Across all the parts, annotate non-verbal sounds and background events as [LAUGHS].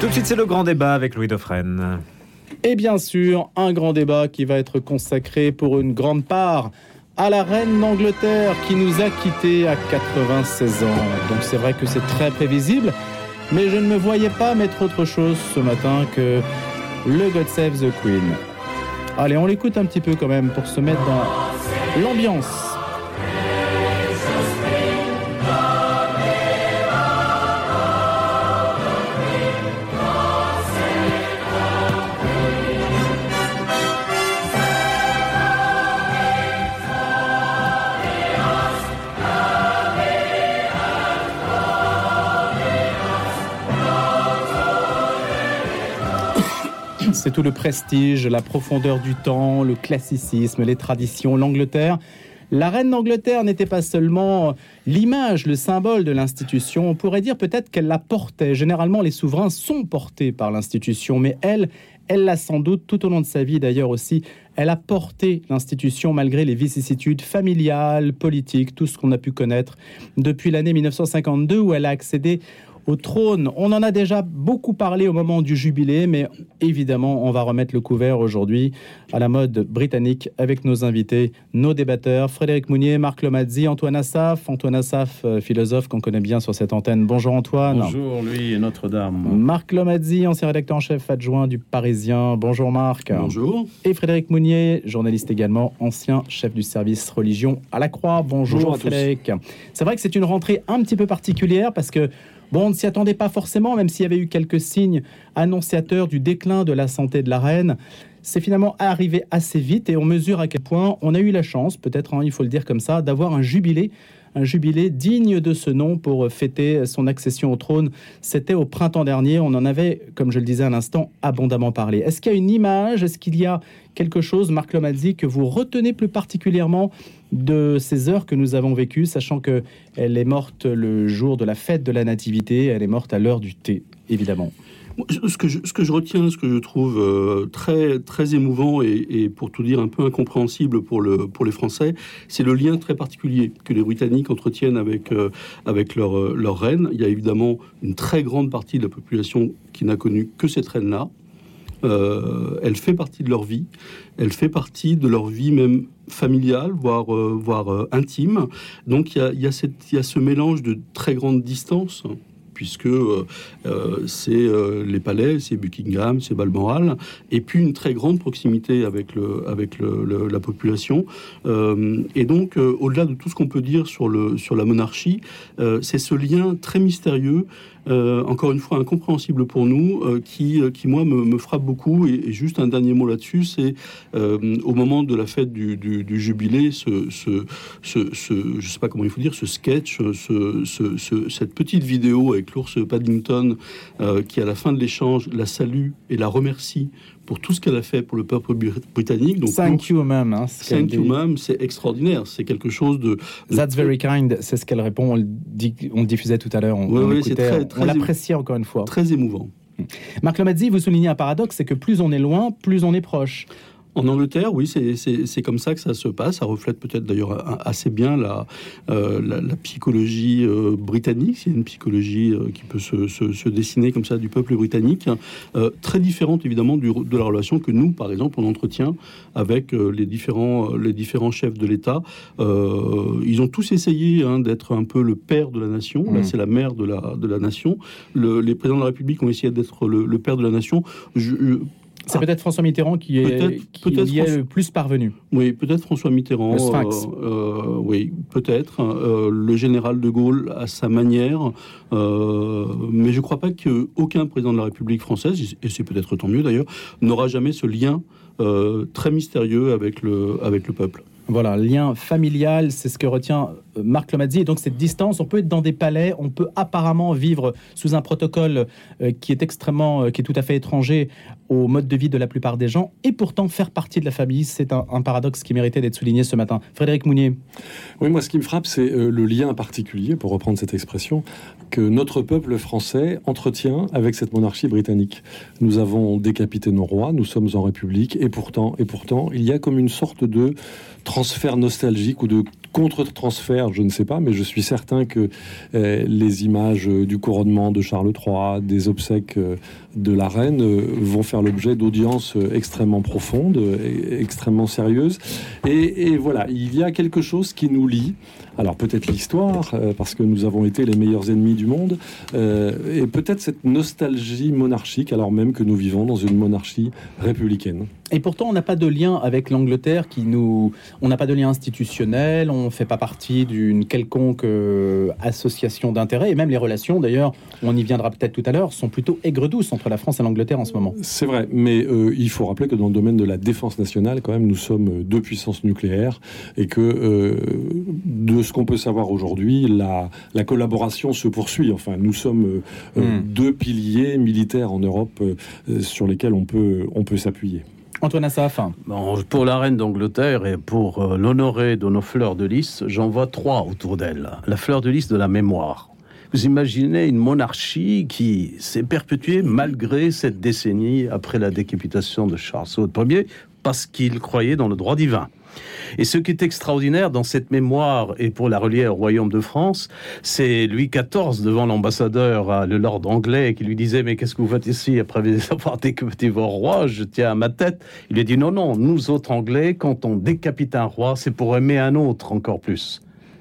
Tout de suite, c'est le grand débat avec Louis Dauphren. Et bien sûr, un grand débat qui va être consacré pour une grande part à la reine d'Angleterre qui nous a quittés à 96 ans. Donc c'est vrai que c'est très prévisible, mais je ne me voyais pas mettre autre chose ce matin que le God Save the Queen. Allez, on l'écoute un petit peu quand même pour se mettre dans l'ambiance. C'est tout le prestige, la profondeur du temps, le classicisme, les traditions, l'Angleterre. La reine d'Angleterre n'était pas seulement l'image, le symbole de l'institution, on pourrait dire peut-être qu'elle la portait. Généralement, les souverains sont portés par l'institution, mais elle, elle l'a sans doute tout au long de sa vie d'ailleurs aussi. Elle a porté l'institution malgré les vicissitudes familiales, politiques, tout ce qu'on a pu connaître depuis l'année 1952 où elle a accédé au trône. On en a déjà beaucoup parlé au moment du jubilé, mais évidemment, on va remettre le couvert aujourd'hui à la mode britannique avec nos invités, nos débatteurs, Frédéric Mounier, Marc Lomazzi, Antoine Assaf. Antoine Assaf, euh, philosophe qu'on connaît bien sur cette antenne. Bonjour Antoine. Bonjour lui et Notre-Dame. Marc Lomazzi, ancien rédacteur en chef adjoint du Parisien. Bonjour Marc. Bonjour. Et Frédéric Mounier, journaliste également, ancien chef du service religion à la Croix. Bonjour, Frédéric. C'est vrai que c'est une rentrée un petit peu particulière parce que Bon, on ne s'y attendait pas forcément, même s'il y avait eu quelques signes annonciateurs du déclin de la santé de la reine. C'est finalement arrivé assez vite et on mesure à quel point on a eu la chance, peut-être hein, il faut le dire comme ça, d'avoir un jubilé un jubilé digne de ce nom pour fêter son accession au trône. C'était au printemps dernier. On en avait, comme je le disais à l'instant, abondamment parlé. Est-ce qu'il y a une image? Est-ce qu'il y a quelque chose, Marc Lomazzi, que vous retenez plus particulièrement de ces heures que nous avons vécues, sachant que elle est morte le jour de la fête de la Nativité, elle est morte à l'heure du thé, évidemment? Ce que, je, retiens, ce que je trouve euh, très, très émouvant et, pour tout dire un peu incompréhensible pour, le, pour les Français, c'est le lien très particulier que les Britanniques entretiennent avec, euh, avec leur, euh, leur reine. Il y a évidemment une très grande partie de la population qui n'a connu que cette reine-là. elle fait partie de leur vie, elle fait partie de leur vie même familiale, voire, voire intime. Donc il y y, y a ce mélange de très grande distance puisque euh, euh, c'est euh, les palais, c'est Buckingham, c'est Balmoral, et puis une très grande proximité avec, le, avec la population. et donc, au-delà de tout ce qu'on peut dire sur, le, sur la monarchie, c'est ce lien très mystérieux euh, encore une fois incompréhensible pour nous, euh, qui, euh, qui moi me, frappe beaucoup. Et, juste un dernier mot là-dessus, c'est au moment de la fête du, jubilé, ce, ce, ce, je sais pas comment il faut dire, ce sketch, ce, cette petite vidéo avec l'ours Paddington qui à la fin de l'échange la salue et la remercie pour tout ce qu'elle a fait pour le peuple britannique. Donc, thank you, ma'am. Hein, thank you, ma'am. C'est extraordinaire. C'est quelque chose de, That's very kind. C'est ce qu'elle répond. On le, dit, on diffusait tout à l'heure. On, oui, oui, très, on l'apprécie encore une fois. Très émouvant. Marc Lomazzi, vous soulignez un paradoxe, c'est que plus on est loin, plus on est proche. En Angleterre, oui, c'est comme ça que ça se passe. Ça reflète peut-être d'ailleurs assez bien la, euh, la, psychologie euh, britannique. C'est une psychologie euh, qui peut se, se, dessiner comme ça du peuple britannique, très différente évidemment du, de la relation que nous, par exemple, on entretient avec les, différents, les différents chefs de l'État. ils ont tous essayé hein, d'être un peu le père de la nation. Là, mmh. c'est la mère de la, de la nation. Le, les présidents de la République ont essayé d'être le, le, père de la nation. Je, c'est ah. peut-être François Mitterrand qui est, peut y est le plus parvenu. Oui, peut-être François Mitterrand. Le Sphinx. Euh, euh, oui, peut-être. Euh, le général de Gaulle à sa manière. mais je ne crois pas qu'aucun président de la République française, et c'est peut-être tant mieux d'ailleurs, n'aura jamais ce lien très mystérieux avec le, avec le peuple. Voilà, lien familial, c'est ce que retient euh, Marc Lomazzi. Et donc cette distance, on peut être dans des palais, on peut apparemment vivre sous un protocole euh, qui est extrêmement, euh, qui est tout à fait étranger au mode de vie de la plupart des gens, et pourtant faire partie de la famille. C'est un, paradoxe qui méritait d'être souligné ce matin. Frédéric Mounier. Oui, moi ce qui me frappe, c'est le lien particulier, pour reprendre cette expression, que notre peuple français entretient avec cette monarchie britannique. Nous avons décapité nos rois, nous sommes en République, et pourtant, et pourtant, il y a comme une sorte de transfert nostalgique ou de contre-transfert, je ne sais pas, mais je suis certain que euh, les images du couronnement de Charles III, des obsèques euh, de la reine, euh, vont faire l'objet d'audiences extrêmement profondes, extrêmement sérieuses. Et, voilà, il y a quelque chose qui nous lie. Alors peut-être l'histoire, parce que nous avons été les meilleurs ennemis du monde, et peut-être cette nostalgie monarchique, alors même que nous vivons dans une monarchie républicaine. Et pourtant, on n'a pas de lien avec l'Angleterre qui nous. On n'a pas de lien institutionnel, on ne fait pas partie d'une quelconque euh, association d'intérêts, et même les relations, d'ailleurs, on y viendra peut-être tout à l'heure, sont plutôt aigre-douces entre la France et l'Angleterre en ce moment. C'est vrai, mais euh, il faut rappeler que dans le domaine de la défense nationale, quand même, nous sommes deux puissances nucléaires, et que euh, de ce qu'on peut savoir aujourd'hui, la, la, collaboration se poursuit. Enfin, nous sommes hmm. deux piliers militaires en Europe sur lesquels on peut, on peut s'appuyer. Antoine Assaf. Bon, pour la reine d'Angleterre et pour euh, l'honorer de nos fleurs de lys, j'en vois trois autour d'elle. La fleur de lys de la mémoire. Vous imaginez une monarchie qui s'est perpétuée malgré cette décennie après la décapitation de Charles Ier parce qu'il croyait dans le droit divin. Et ce qui est extraordinaire dans cette mémoire, et pour la relier au royaume de France, c'est Louis XIV devant l'ambassadeur, le lord anglais, qui lui disait Mais qu'est-ce que vous faites ici après [LAUGHS] avoir décapité vos rois? Je tiens à ma tête. Il a dit Non, non, nous autres anglais, quand on décapite un roi, c'est pour aimer un autre encore plus.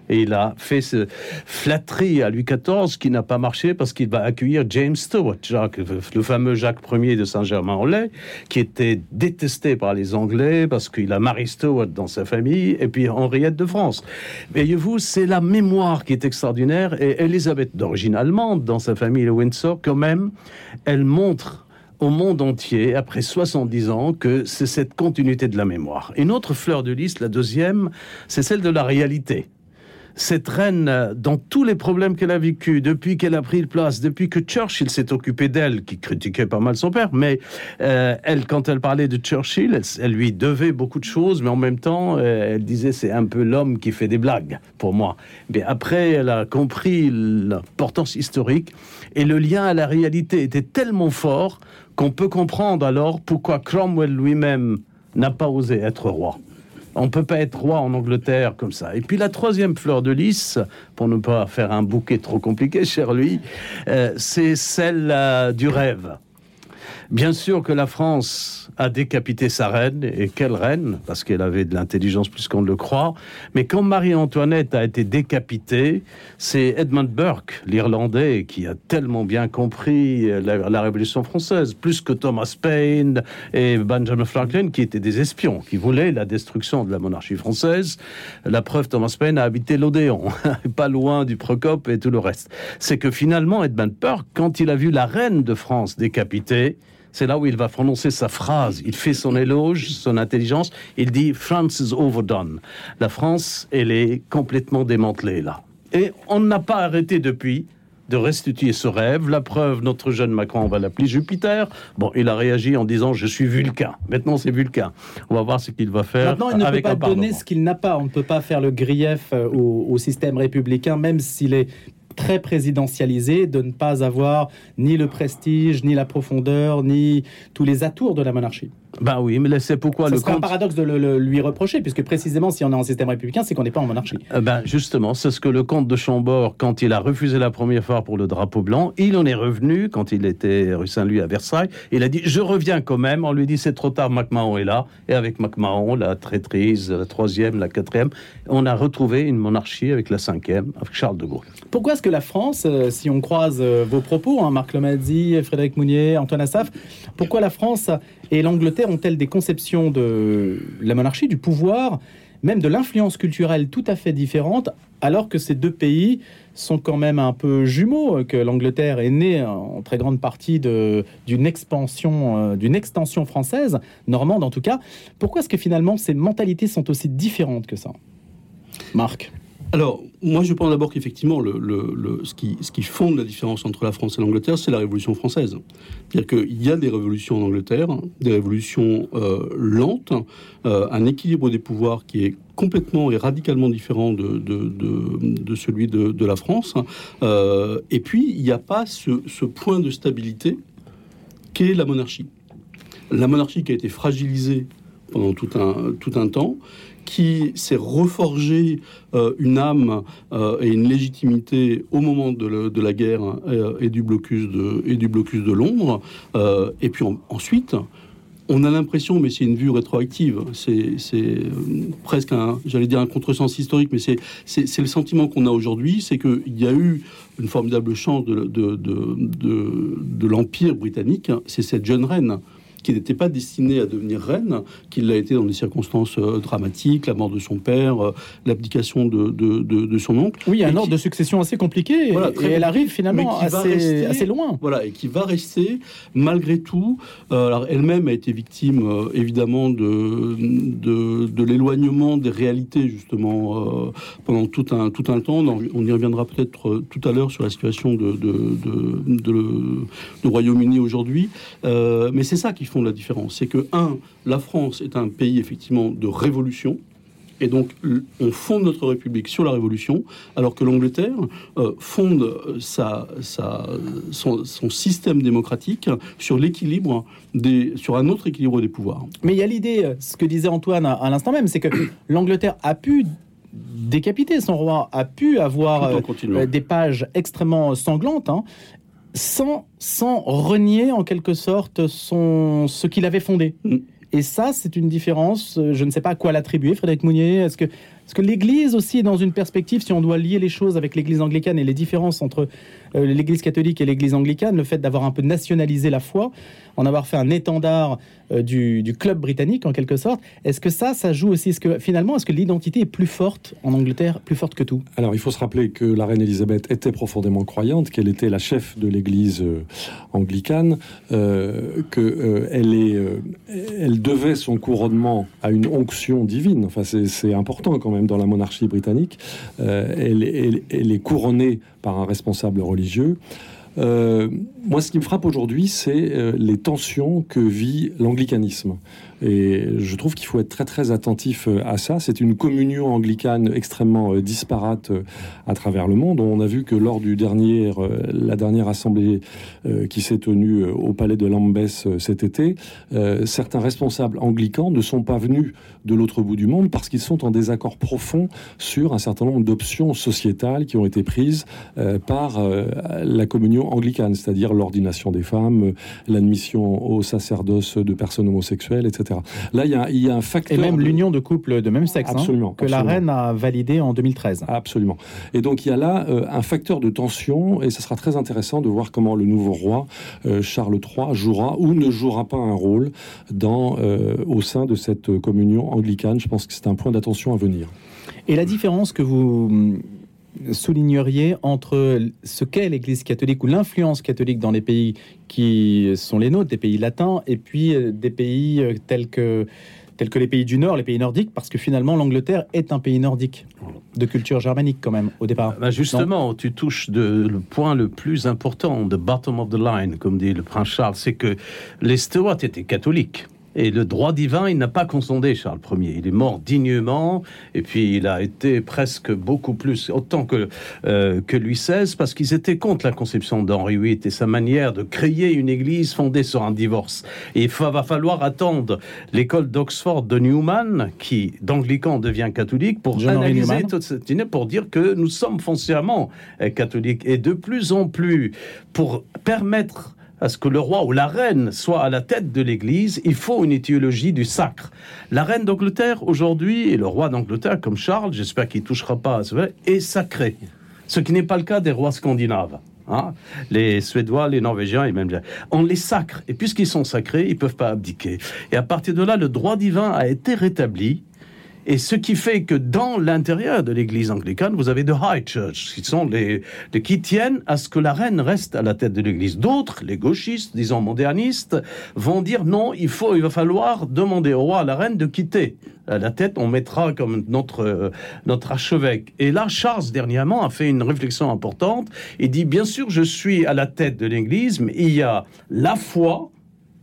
Et il a fait ce flatterie à Louis XIV qui n'a pas marché parce qu'il va accueillir James Stuart, le fameux Jacques Ier de Saint-Germain-en-Laye, qui était détesté par les Anglais parce qu'il a Marie Stuart dans sa famille et puis Henriette de France. Voyez-vous, c'est la mémoire qui est extraordinaire et Elisabeth, d'origine allemande, dans sa famille de Windsor, quand même, elle montre au monde entier, après 70 ans, que c'est cette continuité de la mémoire. Une autre fleur de lys, la deuxième, c'est celle de la réalité cette reine, dans tous les problèmes qu'elle a vécu, depuis qu'elle a pris place, depuis que Churchill s'est occupé d'elle, qui critiquait pas mal son père, mais euh, elle, quand elle parlait de Churchill, elle, lui devait beaucoup de choses, mais en même temps, euh, elle disait c'est un peu l'homme qui fait des blagues pour moi. Mais après, elle a compris l'importance historique et le lien à la réalité était tellement fort qu'on peut comprendre alors pourquoi Cromwell lui-même n'a pas osé être roi. On ne peut pas être roi en Angleterre comme ça. Et puis la troisième fleur de lys, pour ne pas faire un bouquet trop compliqué, cher lui, euh, c'est celle euh, du rêve. Bien sûr que la France a décapité sa reine, et quelle reine, parce qu'elle avait de l'intelligence plus qu'on ne le croit. Mais quand Marie-Antoinette a été décapitée, c'est Edmund Burke, l'Irlandais, qui a tellement bien compris la, Révolution française, plus que Thomas Paine et Benjamin Franklin, qui étaient des espions, qui voulaient la destruction de la monarchie française. La preuve, Thomas Paine a habité l'Odéon, [LAUGHS] pas loin du Procope et tout le reste. C'est que finalement, Edmund Burke, quand il a vu la reine de France décapitée, c'est là où il va prononcer sa phrase. Il fait son éloge, son intelligence. Il dit France is overdone. La France, elle est complètement démantelée là. Et on n'a pas arrêté depuis de restituer ce rêve. La preuve, notre jeune Macron, on va l'appeler Jupiter. Bon, il a réagi en disant je suis Vulcain. Maintenant, c'est Vulcain. On va voir ce qu'il va faire. Maintenant, il ne peut pas donner ce qu'il n'a pas. On ne peut pas faire le grief euh, au système républicain, même s'il est très présidentialisé de ne pas avoir ni le prestige, ni la profondeur, ni tous les atours de la monarchie. Ben oui, mais c'est pourquoi le un paradoxe de le, lui reprocher, puisque précisément, si on est en système républicain, c'est qu'on n'est pas en monarchie. Euh, ben justement, c'est ce que le comte de Chambord, quand il a refusé la première fois pour le drapeau blanc, il en est revenu quand il était rue Saint-Louis à Versailles. Il a dit je reviens quand même. On lui dit c'est trop tard, MacMahon est là, et avec MacMahon, la traîtrise, la troisième, la quatrième, on a retrouvé une monarchie avec la cinquième, avec Charles de Gaulle. Pourquoi est-ce que la France, euh, si on croise euh, vos propos, hein, Marc Lomazzi, Frédéric Mounier, Antoine Assaf, pourquoi la France et l'Angleterre ont-elles des conceptions de la monarchie, du pouvoir, même de l'influence culturelle tout à fait différentes, alors que ces deux pays sont quand même un peu jumeaux, que l'Angleterre est née en très grande partie d'une expansion, euh, d'une extension française, normande en tout cas. Pourquoi est-ce que finalement ces mentalités sont aussi différentes que ça? Marc alors, moi, je pense d'abord qu'effectivement, ce, qui, fonde la différence entre la France et l'Angleterre, c'est la Révolution française. C'est-à-dire qu'il y a des révolutions en Angleterre, des révolutions euh, lentes, euh, un équilibre des pouvoirs qui est complètement et radicalement différent de, celui de, la France. Euh, et puis, il n'y a pas ce, point de stabilité qu'est la monarchie. La monarchie qui a été fragilisée pendant tout un temps, qui s'est reforgé euh, une âme euh, et une légitimité au moment de, la guerre euh, et, du blocus de, et du blocus de Londres. Et puis en- ensuite, on a l'impression, mais c'est une vue rétroactive, c'est presque un, j'allais dire un contresens historique, mais c'est le sentiment qu'on a aujourd'hui, c'est qu'il y a eu une formidable chance de, de, de, l'Empire britannique, c'est cette jeune reine qui n'était pas destinée à devenir reine, qui l'a été dans des circonstances euh, dramatiques, la mort de son père, euh, l'abdication de, de, de, de son oncle. Oui, un ordre qui- de succession assez compliqué Voilà, et, elle arrive finalement assez, rester- assez loin. Voilà, et qui va rester malgré tout. euh, alors elle-même a été victime évidemment de, de, de l'éloignement des réalités justement pendant tout un, tout un temps. On y reviendra peut-être tout à l'heure sur la situation de, de, de, Royaume-Uni aujourd'hui. Euh, mais c'est ça qui font la différence. C'est que, un, la France est un pays effectivement de révolution. Et donc, on fonde notre République sur la Révolution, alors que l'Angleterre euh, fonde euh, sa, sa- son, son système démocratique sur l'équilibre des, sur un autre équilibre des pouvoirs. Mais il y a l'idée, euh, ce que disait Antoine à, à l'instant même, c'est que [CLEARS THROAT] l'Angleterre a pu décapiter son roi, a pu avoir euh, des pages extrêmement sanglantes, hein, sans, sans renier en quelque sorte son, ce qu'il avait fondé. Mm. Et ça, c'est une différence. euh, Je ne sais pas à quoi l'attribuer, Frédéric Mounier. Est-ce que, est-ce que l'Église aussi est dans une perspective, si on doit lier les choses avec l'Église anglicane et les différences entre euh, l'Église catholique et l'Église anglicane, le fait d'avoir un peu nationalisé la foi, en avoir fait un étendard euh, du, club britannique en quelque sorte, est-ce que ça, ça joue aussi? Est-ce que finalement, est-ce que l'identité est plus forte en Angleterre, plus forte que tout? Alors, il faut se rappeler que la reine Elisabeth était profondément croyante, qu'elle était la chef de l'Église euh, anglicane, euh, que euh, elle devait son couronnement à une onction divine. Enfin, c'est important quand même dans la monarchie britannique. Elle est couronnée par un responsable religieux. Euh, moi, ce qui me frappe aujourd'hui, c'est euh, les tensions que vit l'anglicanisme. Et je trouve qu'il faut être très très attentif euh, à ça. C'est une communion anglicane extrêmement euh, disparate euh, à travers le monde. On a vu que lors du dernier, la dernière assemblée qui s'est tenue au palais de Lambeth euh, cet été, certains responsables anglicans ne sont pas venus de l'autre bout du monde parce qu'ils sont en désaccord profond sur un certain nombre d'options sociétales qui ont été prises par la communion anglicane, c'est-à-dire l'ordination des femmes, l'admission au sacerdoce de personnes homosexuelles, etc. Là, il y a, il y a un facteur. Et même de- l'union de couples de même sexe, hein, Absolument, que la reine a validé en 2013. Absolument. Et donc il y a là euh, un facteur de tension, et ce sera très intéressant de voir comment le nouveau roi euh, Charles III jouera ou ne jouera pas un rôle dans, euh, au sein de cette communion anglicane. Je pense que c'est un point d'attention à venir. Et la différence que vous souligneriez entre ce qu'est l'Église catholique ou l'influence catholique dans les pays qui sont les nôtres, des pays latins, et puis euh, des pays euh, tels que tels que les pays du Nord, les pays nordiques, parce que finalement l'Angleterre est un pays nordique, de culture germanique quand même au départ. Bah, justement, tu touches le point le plus important, the bottom of the line, comme dit le prince Charles, c'est que les Stuarts étaient catholiques. Et le droit divin, il n'a pas consondé Charles Ier. Il est mort dignement, et puis il a été presque beaucoup plus, autant que, euh, que Louis XVI, parce qu'ils étaient contre la conception d'Henri VIII et sa manière de créer une église fondée sur un divorce. Et il va falloir attendre l'école d'Oxford de Newman, qui d'anglican devient catholique, pour John analyser toute cette idée, pour dire que nous sommes foncièrement euh, catholiques. Et de plus en plus, pour permettre à ce que le roi ou la reine soit à la tête de l'Église, il faut une étiologie du sacre. La reine d'Angleterre aujourd'hui et le roi d'Angleterre, comme Charles, j'espère qu'il touchera pas à ce est sacré. Ce qui n'est pas le cas des rois scandinaves. hein. les Suédois, les Norvégiens et même on les sacre. Et puisqu'ils sont sacrés, ils peuvent pas abdiquer. Et à partir de là, le droit divin a été rétabli. Et ce qui fait que dans l'intérieur de l'Église anglicane, vous avez de High Church, qui sont les, qui tiennent à ce que la reine reste à la tête de l'Église. D'autres, les gauchistes, disons modernistes, vont dire non, il faut, il va falloir demander au roi, à la reine de quitter à la tête. On mettra comme notre notre archevêque. Et là, Charles dernièrement a fait une réflexion importante et dit bien sûr, je suis à la tête de l'Église, mais il y a la foi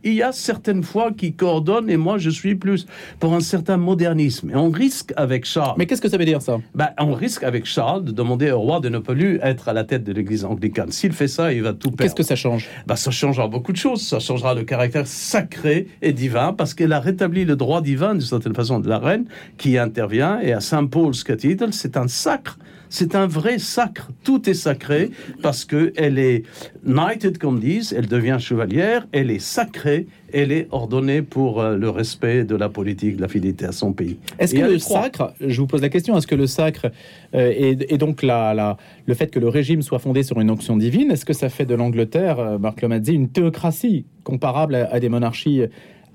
il y a certaines fois qui coordonnent et moi je suis plus pour un certain modernisme. Et on risque avec Charles. Mais qu'est-ce que ça veut dire ça? Ben, On risque avec Charles de demander au roi de ne plus être à la tête de l'église anglicane. S'il fait ça, il va tout perdre. Qu'est-ce que ça change? Ben, Ça changera beaucoup de choses. Ça changera le caractère sacré et divin parce qu'elle a rétabli le droit divin d'une certaine façon de la reine qui intervient. Et à Saint Paul's Cathedral, c'est un sacre c'est un vrai sacre. Tout est sacré parce que elle est knighted, comme disent, elle devient chevalière, elle est sacrée, elle est ordonnée pour euh, le respect de la politique, de la fidélité à son pays. Est-ce que le sacre, je vous pose la question, est-ce que le sacre euh, et, donc la, le fait que le régime soit fondé sur une onction divine, est-ce que ça fait de l'Angleterre, euh, Marc Lomazzi, une théocratie comparable à des monarchies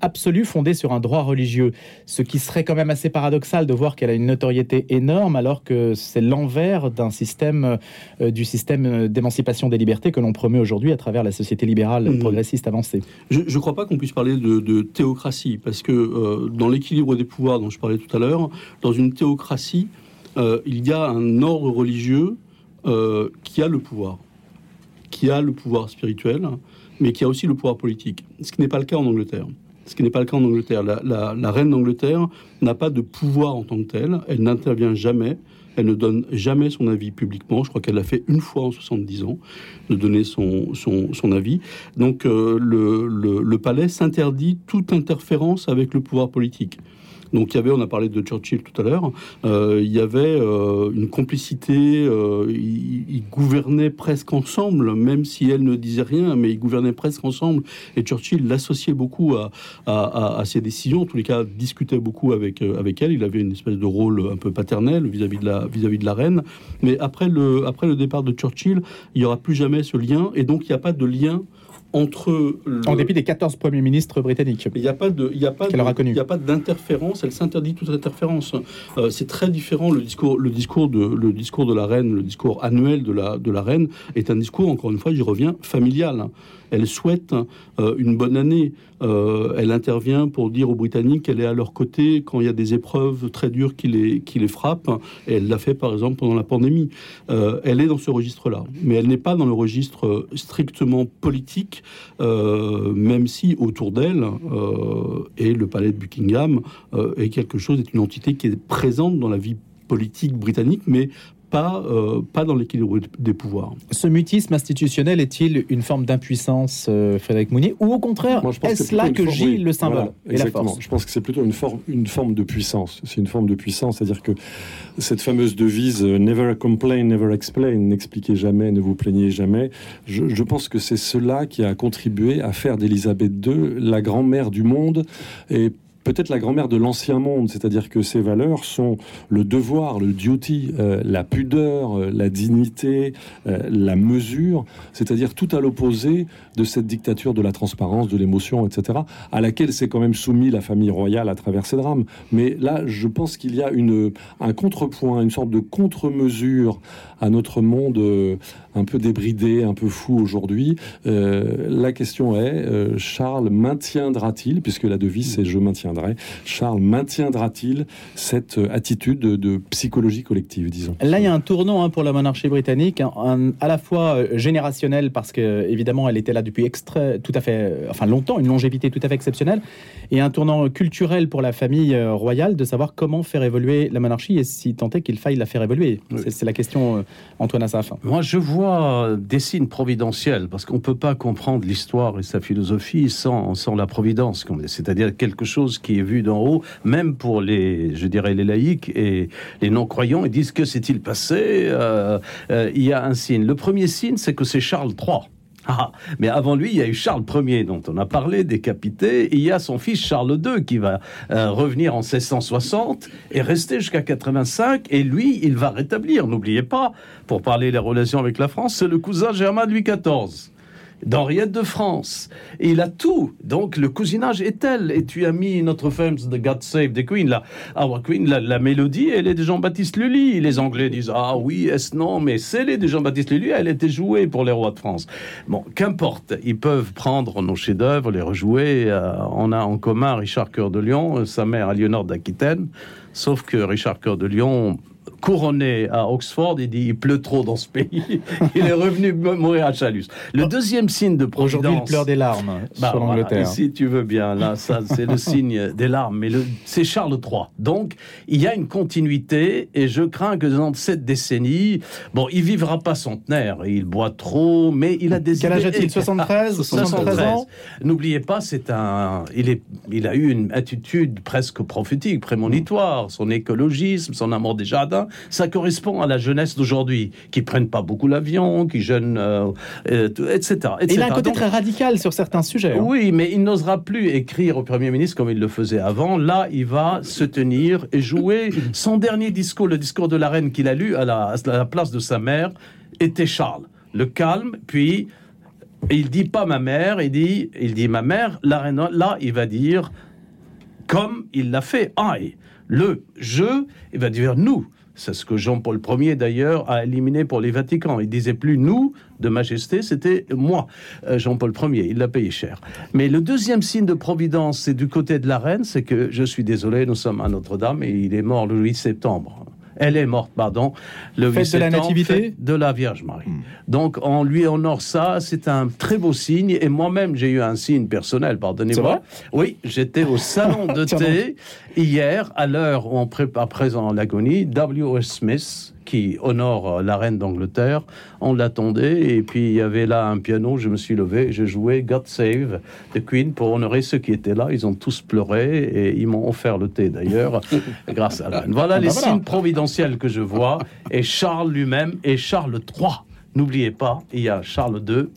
absolue fondée sur un droit religieux. Ce qui serait quand même assez paradoxal de voir qu'elle a une notoriété énorme alors que c'est l'envers d'un système, euh, du système d'émancipation des libertés que l'on promeut aujourd'hui à travers la société libérale mmh. progressiste avancée. Je ne crois pas qu'on puisse parler de, théocratie parce que euh, dans l'équilibre des pouvoirs dont je parlais tout à l'heure, dans une théocratie, euh, il y a un ordre religieux qui a le pouvoir, qui a le pouvoir spirituel, mais qui a aussi le pouvoir politique, ce qui n'est pas le cas en Angleterre ce qui n'est pas le cas en Angleterre. La, reine d'Angleterre n'a pas de pouvoir en tant que telle, elle n'intervient jamais, elle ne donne jamais son avis publiquement. Je crois qu'elle l'a fait une fois en 70 ans, de donner son, son, avis. Donc euh, le, palais s'interdit toute interférence avec le pouvoir politique. Donc il y avait, on a parlé de Churchill tout à l'heure, euh, il y avait euh, une complicité, euh, ils, gouvernaient presque ensemble, même si elle ne disait rien, mais ils gouvernaient presque ensemble. Et Churchill l'associait beaucoup à, ses décisions, en tous les cas discutait beaucoup avec, avec elle. Il avait une espèce de rôle un peu paternel vis-à-vis de, la, vis-à-vis de la reine. Mais après le, après le départ de Churchill, il n'y aura plus jamais ce lien, et donc il n'y a pas de lien entre. En dépit des 14 premiers ministres britanniques. Il n'y a pas de, il y a pas il y a pas d'interférence. Elle s'interdit toute interférence. Euh, c'est très différent le discours, le discours de, le discours de la reine, le discours annuel de la, de la reine est un discours encore une fois, j'y reviens, familial elle souhaite euh, une bonne année. Euh, elle intervient pour dire aux Britanniques qu'elle est à leur côté quand il y a des épreuves très dures qui les, qui les frappent. Elle l'a fait par exemple pendant la pandémie. Euh, elle est dans ce registre-là. Mais elle n'est pas dans le registre strictement politique, même si autour d'elle et le palais de Buckingham est quelque chose, est une entité qui est présente dans la vie politique britannique, mais pas, euh, pas dans l'équilibre des pouvoirs. Ce mutisme institutionnel est-il une forme d'impuissance, euh, Frédéric Mounier, ou au contraire, est-ce là que Gilles le symbole et la force Je pense que c'est plutôt une forme, une forme de puissance. C'est une forme de puissance, c'est-à-dire que cette fameuse devise euh, Never complain, never explain, n'expliquez jamais, ne vous plaignez jamais. Je, je pense que c'est cela qui a contribué à faire d'Élisabeth II la grand-mère du monde et peut-être la grand-mère de l'ancien monde, c'est-à-dire que ces valeurs sont le devoir, le duty, euh, la pudeur, euh, la dignité, euh, la mesure, c'est-à-dire tout à l'opposé de cette dictature de la transparence, de l'émotion, etc., à laquelle s'est quand même soumis la famille royale à travers ces drames. Mais là, je pense qu'il y a une, un contrepoint, une sorte de contre-mesure à notre monde un peu débridé, un peu fou aujourd'hui. la question est, Charles maintiendra-t-il, puisque la devise c'est je maintiens Charles maintiendra-t-il cette euh, attitude de, psychologie collective, disons? Là, il y a un tournant hein, pour la monarchie britannique, à la fois euh, générationnel, parce que évidemment, elle était là depuis extra, tout à fait, euh, enfin longtemps, une longévité tout à fait exceptionnelle, et un tournant culturel pour la famille royale de savoir comment faire évoluer la monarchie et si tant est qu'il faille la faire évoluer. C'est la question, Antoine Assaf. Moi, je vois des signes providentiels, parce qu'on ne peut pas comprendre l'histoire et sa philosophie sans, sans la providence, c'est-à-dire quelque chose qui est vu d'en haut, même pour les, je dirais, les laïcs et les non-croyants, ils disent que s'est-il passé? Euh, euh, Il y a un signe. Le premier signe, c'est que c'est Charles III. Ah, mais avant lui, il y a eu Charles Ier, dont on a parlé, décapité. Il y a son fils Charles II qui va euh, revenir en 1660 et rester jusqu'à 85. Et lui, il va rétablir. N'oubliez pas, pour parler des relations avec la France, c'est le cousin germain Louis XIV d'Henriette de France. Et il a tout. Donc le cousinage est tel. Et tu as mis notre femme de God Save the Queen, la, Our Queen, la, mélodie, elle est de Jean-Baptiste Lully. Les Anglais disent Ah oui, est-ce non Mais c'est les de Jean-Baptiste Lully, elle était jouée pour les rois de France. Bon, qu'importe. Ils peuvent prendre nos chefs-d'œuvre, les rejouer. Euh, on a en commun Richard Cœur de Lion, sa mère Aliénor d'Aquitaine. Sauf que Richard Cœur de Lion couronné à Oxford, il dit il pleut trop dans ce pays. [LAUGHS] il est revenu mourir à Chalus. Le deuxième signe de providence. Aujourd'hui, il pleure des larmes Bah, sur voilà, l'Angleterre. si tu veux bien, là, ça, c'est le [LAUGHS] signe des larmes. Mais c'est Charles III. Donc, il y a une continuité, et je crains que dans cette décennie, bon, il vivra pas centenaire, il boit trop, mais il a des Quel âge a-t-il 73 73 ans N'oubliez pas, c'est un, il est, il a eu une attitude presque prophétique, prémonitoire. Son écologisme, son amour des jardins, ça correspond à la jeunesse d'aujourd'hui, qui prennent pas beaucoup l'avion, qui jeûnent, euh, euh, etc., Et il a un côté Donc, très radical sur certains sujets. hein. oui, mais il n'osera plus écrire au Premier ministre comme il le faisait avant. Là, il va se tenir et jouer [COUGHS] son dernier discours, le discours de la reine qu'il a lu à la, à la place de sa mère, était Charles. Le calme, puis il dit pas ma mère, il dit, il dit ma mère, la reine, là, il va dire comme il l'a fait, I. Le je, il va dire nous. C'est ce que Jean-Paul Ier, d'ailleurs, a éliminé pour les Vaticans. Il disait plus nous, de majesté, c'était moi, euh, Jean-Paul Ier. Il l'a payé cher. Mais le deuxième signe de providence, c'est du côté de la reine, c'est que, je suis désolé, nous sommes à Notre-Dame et il est mort le 8 septembre. Elle est morte, pardon, le 8 Fête de la septembre, Nativité de la Vierge Marie. Donc, on lui honore ça, c'est un très beau signe. Et moi-même, j'ai eu un signe personnel, pardonnez-moi. Oui, j'étais au salon [LAUGHS] de thé hier, à l'heure où on prépare présent l'agonie, W.S. Smith, qui honore euh, la reine d'Angleterre, on l'attendait, et puis il y avait là un piano, je me suis levé, je jouais God Save the Queen pour honorer ceux qui étaient là. Ils ont tous pleuré, et ils m'ont offert le thé d'ailleurs, [LAUGHS] grâce à la reine. Voilà Ah les bah voilà. signes providentiels que je vois, et Charles lui-même, et Charles III. N'oubliez pas, il y a Charles II,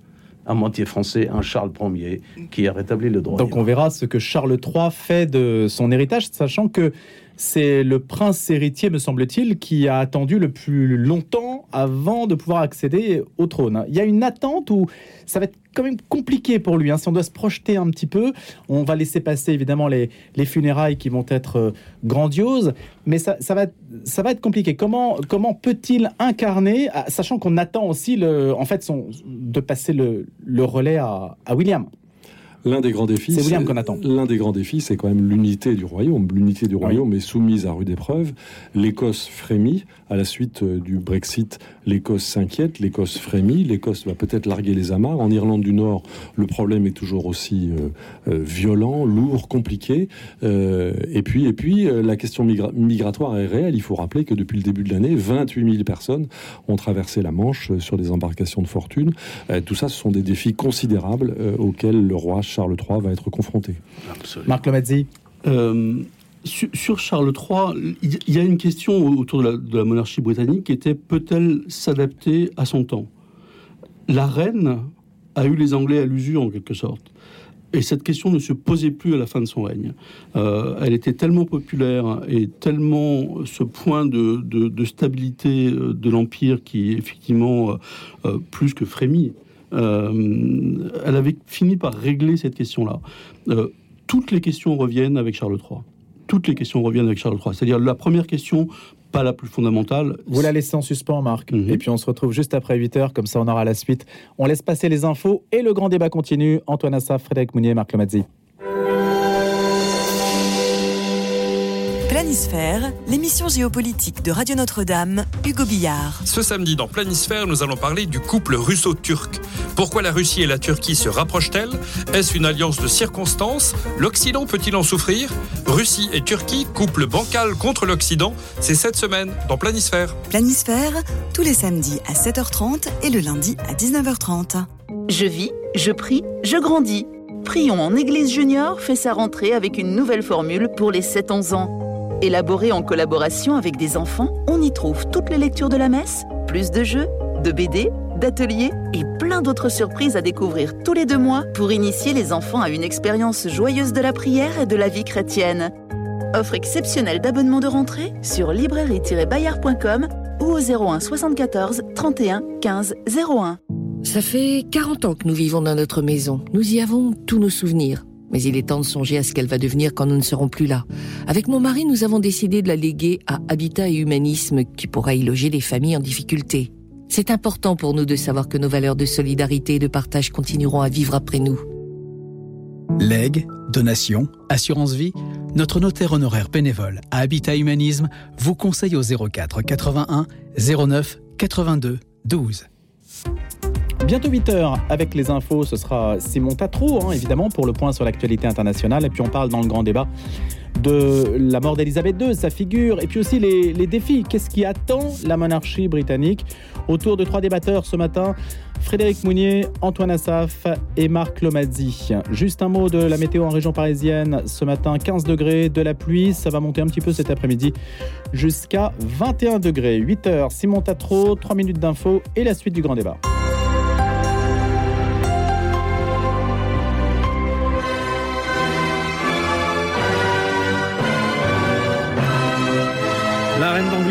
à moitié français, un Charles Ier, qui a rétabli le droit. Donc on verra ce que Charles III fait de son héritage, sachant que c'est le prince héritier, me semble-t-il, qui a attendu le plus longtemps avant de pouvoir accéder au trône. Il y a une attente où ça va être quand même compliqué pour lui. hein. Si on doit se projeter un petit peu, on va laisser passer évidemment les, les funérailles qui vont être euh, grandioses, mais ça, va, être- compliqué. Comment, comment peut-il incarner, ah, sachant qu'on attend aussi en fait son, de passer le, relais à William? L'un des grands défis, C'est William qu'on attend. L'un des grands défis, c'est quand même l'unité du royaume. L'unité du royaume est soumise à rude épreuve. L'Écosse frémit à la suite euh, du Brexit. L'Écosse s'inquiète, l'Écosse frémit, l'Écosse va peut-être larguer les amarres. En Irlande du Nord, le problème est toujours aussi euh, euh, violent, lourd, compliqué. Euh, et puis, et puis, la question migra- migratoire est réelle. Il faut rappeler que depuis le début de l'année, 28 000 personnes ont traversé la Manche sur des embarcations de fortune. Euh, tout ça, ce sont des défis considérables auxquels le roi Charles III va être confronté. Absolument. Marc Lomazzi Euh, sur, sur Charles III, il y a une question autour de la, de la monarchie britannique qui était peut-elle s'adapter à son temps? La reine a eu les Anglais à l'usure en quelque sorte. Et cette question ne se posait plus à la fin de son règne. Euh, elle était tellement populaire et tellement ce point de, de- de stabilité euh, de l'Empire qui est effectivement euh, plus que frémit. Euh, elle avait fini par régler cette question-là. Euh, toutes les questions reviennent avec Charles III. Toutes les questions reviennent avec Charles III. C'est-à-dire la première question, pas la plus fondamentale. Vous la laissez en suspens, Marc. Mhm. Et puis on se retrouve juste après 8 heures, comme ça on aura la suite. On laisse passer les infos et le grand débat continue. Antoine Assaf, Frédéric Mounier, Marc Lomazzi. Planisphère, l'émission géopolitique de Radio Notre-Dame, Hugo Billard. Ce samedi dans Planisphère, nous allons parler du couple russo-turc. Pourquoi la Russie et la Turquie se rapprochent-elles? Est-ce une alliance de circonstances? L'Occident peut-il en souffrir? Russie et Turquie, couple bancal contre l'Occident, c'est cette semaine dans Planisphère. Planisphère, tous les samedis à 7h30 et le lundi à 19h30. Je vis, je prie, je grandis. Prions en Église Junior fait sa rentrée avec une nouvelle formule pour les 7-11 ans. Élaborée en collaboration avec des enfants, on y trouve toutes les lectures de la messe, plus de jeux, de BD, d'ateliers et plein d'autres surprises à découvrir tous les deux mois pour initier les enfants à une expérience joyeuse de la prière et de la vie chrétienne. Offre exceptionnelle d'abonnement de rentrée sur librairie-bayard.com ou au 01 74 31 15 01. Ça fait 40 ans que nous vivons dans notre maison. Nous y avons tous nos souvenirs. Mais il est temps de songer à ce qu'elle va devenir quand nous ne serons plus là. Avec mon mari, nous avons décidé de la léguer à Habitat et Humanisme qui pourra y loger les familles en difficulté. C'est important pour nous de savoir que nos valeurs de solidarité et de partage continueront à vivre après nous. Legs, donations, assurance vie, notre notaire honoraire bénévole à Habitat Humanisme vous conseille au 04 81 09 82 12. Bientôt 8h avec les infos, ce sera Simon Tatro, hein, évidemment, pour le point sur l'actualité internationale. Et puis on parle dans le grand débat de la mort d'Elisabeth II, sa figure, et puis aussi les, défis. Qu'est-ce qui attend la monarchie britannique? Autour de trois débatteurs ce matin, Frédéric Mounier, Antoine Assaf et Marc Lomazzi. Juste un mot de la météo en région parisienne. Ce matin, 15 degrés, de la pluie. Ça va monter un petit peu cet après-midi jusqu'à 21 degrés. 8 h Simon Tatro, 3 minutes d'info et la suite du grand débat.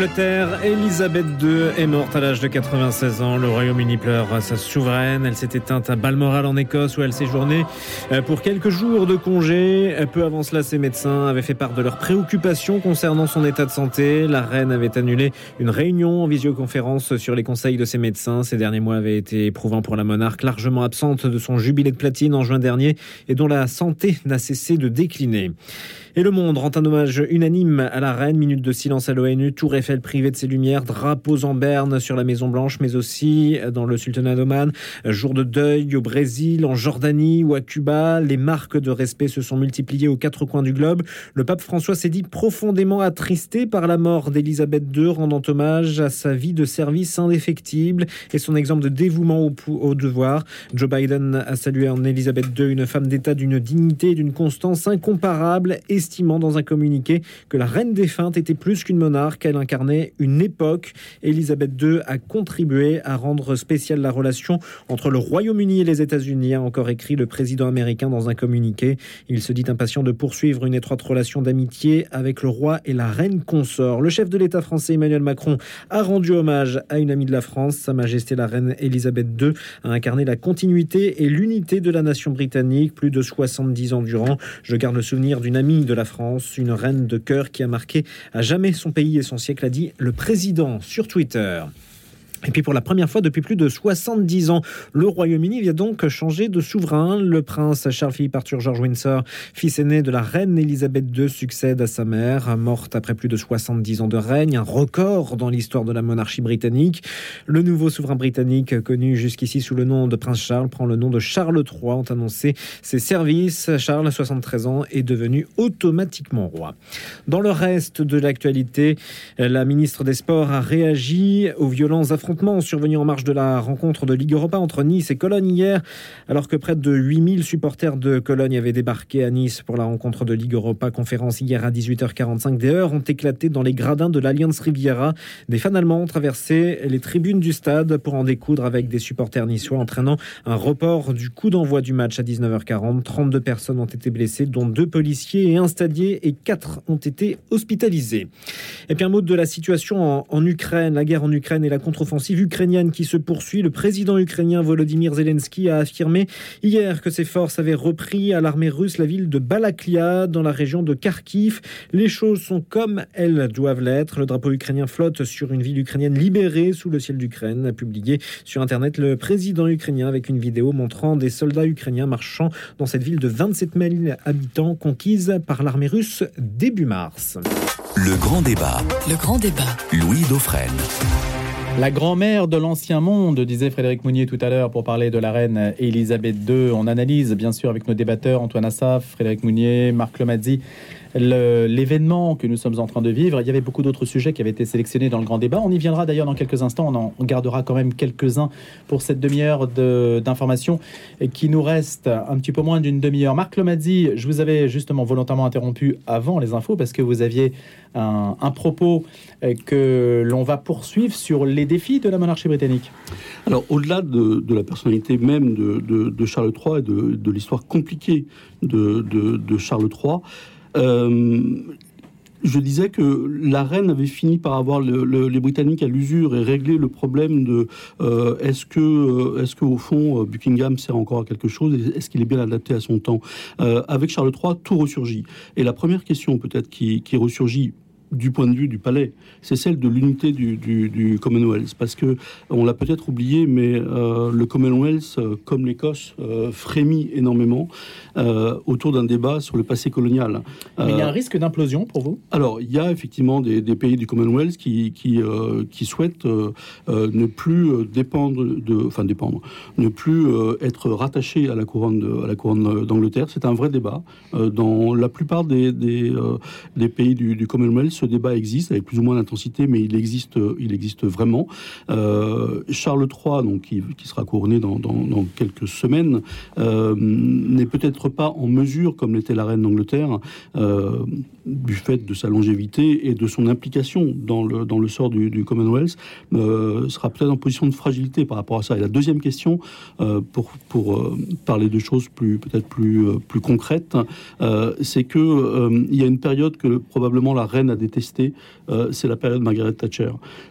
d'Angleterre, Elisabeth II, est morte à l'âge de 96 ans. Le Royaume-Uni pleure sa souveraine. Elle s'est éteinte à Balmoral en Écosse où elle séjournait euh, pour quelques jours de congé. Peu avant cela, ses médecins avaient fait part de leurs préoccupations concernant son état de santé. La reine avait annulé une réunion en visioconférence sur les conseils de ses médecins. Ces derniers mois avaient été éprouvants pour la monarque, largement absente de son jubilé de platine en juin dernier et dont la santé n'a cessé de décliner. Et le monde rend un hommage unanime à la reine. Minute de silence à l'ONU, Tour Eiffel privé de ses lumières, drapeaux en berne sur la Maison Blanche, mais aussi dans le Sultanat d'Oman. Jour de deuil au Brésil, en Jordanie ou à Cuba. Les marques de respect se sont multipliées aux quatre coins du globe. Le pape François s'est dit profondément attristé par la mort d'Élisabeth II, rendant hommage à sa vie de service indéfectible et son exemple de dévouement au, au devoir. Joe Biden a salué en Élisabeth II une femme d'État d'une dignité et d'une constance incomparables estimant dans un communiqué que la reine défunte était plus qu'une monarque, elle incarnait une époque. Elisabeth II a contribué à rendre spéciale la relation entre le Royaume-Uni et les États-Unis, a encore écrit le président américain dans un communiqué. Il se dit impatient de poursuivre une étroite relation d'amitié avec le roi et la reine consort. Le chef de l'État français Emmanuel Macron a rendu hommage à une amie de la France, Sa Majesté la reine Elisabeth II a incarné la continuité et l'unité de la nation britannique plus de 70 ans durant. Je garde le souvenir d'une amie de la France, une reine de cœur qui a marqué à jamais son pays et son siècle, a dit le président sur Twitter. Et puis pour la première fois depuis plus de 70 ans, le Royaume-Uni vient donc changer de souverain. Le prince Charles-Philippe Arthur George Windsor, fils aîné de la reine Elisabeth II, succède à sa mère, morte après plus de 70 ans de règne, un record dans l'histoire de la monarchie britannique. Le nouveau souverain britannique, connu jusqu'ici sous le nom de prince Charles, prend le nom de Charles III, ont annoncé ses services. Charles, 73 ans, est devenu automatiquement roi. Dans le reste de l'actualité, la ministre des Sports a réagi aux violences affrontements survenus en marge de la rencontre de Ligue Europa entre Nice et Cologne hier, alors que près de 8000 supporters de Cologne avaient débarqué à Nice pour la rencontre de Ligue Europa conférence hier à 18h45. Des heures ont éclaté dans les gradins de l'Alliance Riviera. Des fans allemands ont traversé les tribunes du stade pour en découdre avec des supporters niçois, entraînant un report du coup d'envoi du match à 19h40. 32 personnes ont été blessées, dont deux policiers et un stadier, et quatre ont été hospitalisés. Et puis un mot de la situation en Ukraine, la guerre en Ukraine et la contre-offensive ukrainienne qui se poursuit. Le président ukrainien Volodymyr Zelensky a affirmé hier que ses forces avaient repris à l'armée russe la ville de Balaklia dans la région de Kharkiv. Les choses sont comme elles doivent l'être. Le drapeau ukrainien flotte sur une ville ukrainienne libérée sous le ciel d'Ukraine, a publié sur Internet le président ukrainien avec une vidéo montrant des soldats ukrainiens marchant dans cette ville de 27 000 habitants conquise par l'armée russe début mars. Le grand débat. Le grand débat. Louis Dauphren. La grand-mère de l'ancien monde, disait Frédéric Mounier tout à l'heure pour parler de la reine Elisabeth II. On analyse bien sûr avec nos débatteurs Antoine Assaf, Frédéric Mounier, Marc Lomazzi l'événement que nous sommes en train de vivre. Il y avait beaucoup d'autres sujets qui avaient été sélectionnés dans le grand débat. On y viendra d'ailleurs dans quelques instants. On en gardera quand même quelques-uns pour cette demi-heure d'informations qui nous reste un petit peu moins d'une demi-heure. Marc Lomazzi, je vous avais justement volontairement interrompu avant les infos parce que vous aviez un, propos que l'on va poursuivre sur les défis de la monarchie britannique. Alors, au-delà de, la personnalité même de, Charles III et de, l'histoire compliquée de, Charles III, euh, je disais que la reine avait fini par avoir le, le, les Britanniques à l'usure et régler le problème de euh, est-ce que, euh, est-ce que au fond Buckingham sert encore à quelque chose Est-ce qu'il est bien adapté à son temps? Euh, Avec Charles III, tout ressurgit. Et la première question peut-être qui, qui ressurgit du point de vue du palais, c'est celle de l'unité du, Commonwealth. Parce que on l'a peut-être oublié, mais euh, le Commonwealth, euh, comme l'Écosse, euh, frémit énormément euh, autour d'un débat sur le passé colonial. Mais il y a un risque d'implosion pour vous? Alors, il y a effectivement des, des pays du Commonwealth qui, qui, qui souhaitent ne plus dépendre de, enfin dépendre, ne plus être rattachés à la couronne, de, à la couronne d'Angleterre. C'est un vrai débat dans la plupart des, des, des pays du, du Commonwealth ce débat existe avec plus ou moins d'intensité, mais il existe, il existe vraiment. Euh, Charles III, donc, qui, qui sera couronné dans, dans, dans quelques semaines, euh, n'est peut-être pas en mesure, comme l'était la reine d'Angleterre, euh, du fait de sa longévité et de son implication dans le, dans le sort du, Commonwealth, euh, sera peut-être en position de fragilité par rapport à ça. Et la deuxième question, euh, pour, pour parler de choses peut-être plus, plus concrètes, c'est que il y a une période que probablement la reine a détestée, euh, c'est la période Margaret Thatcher,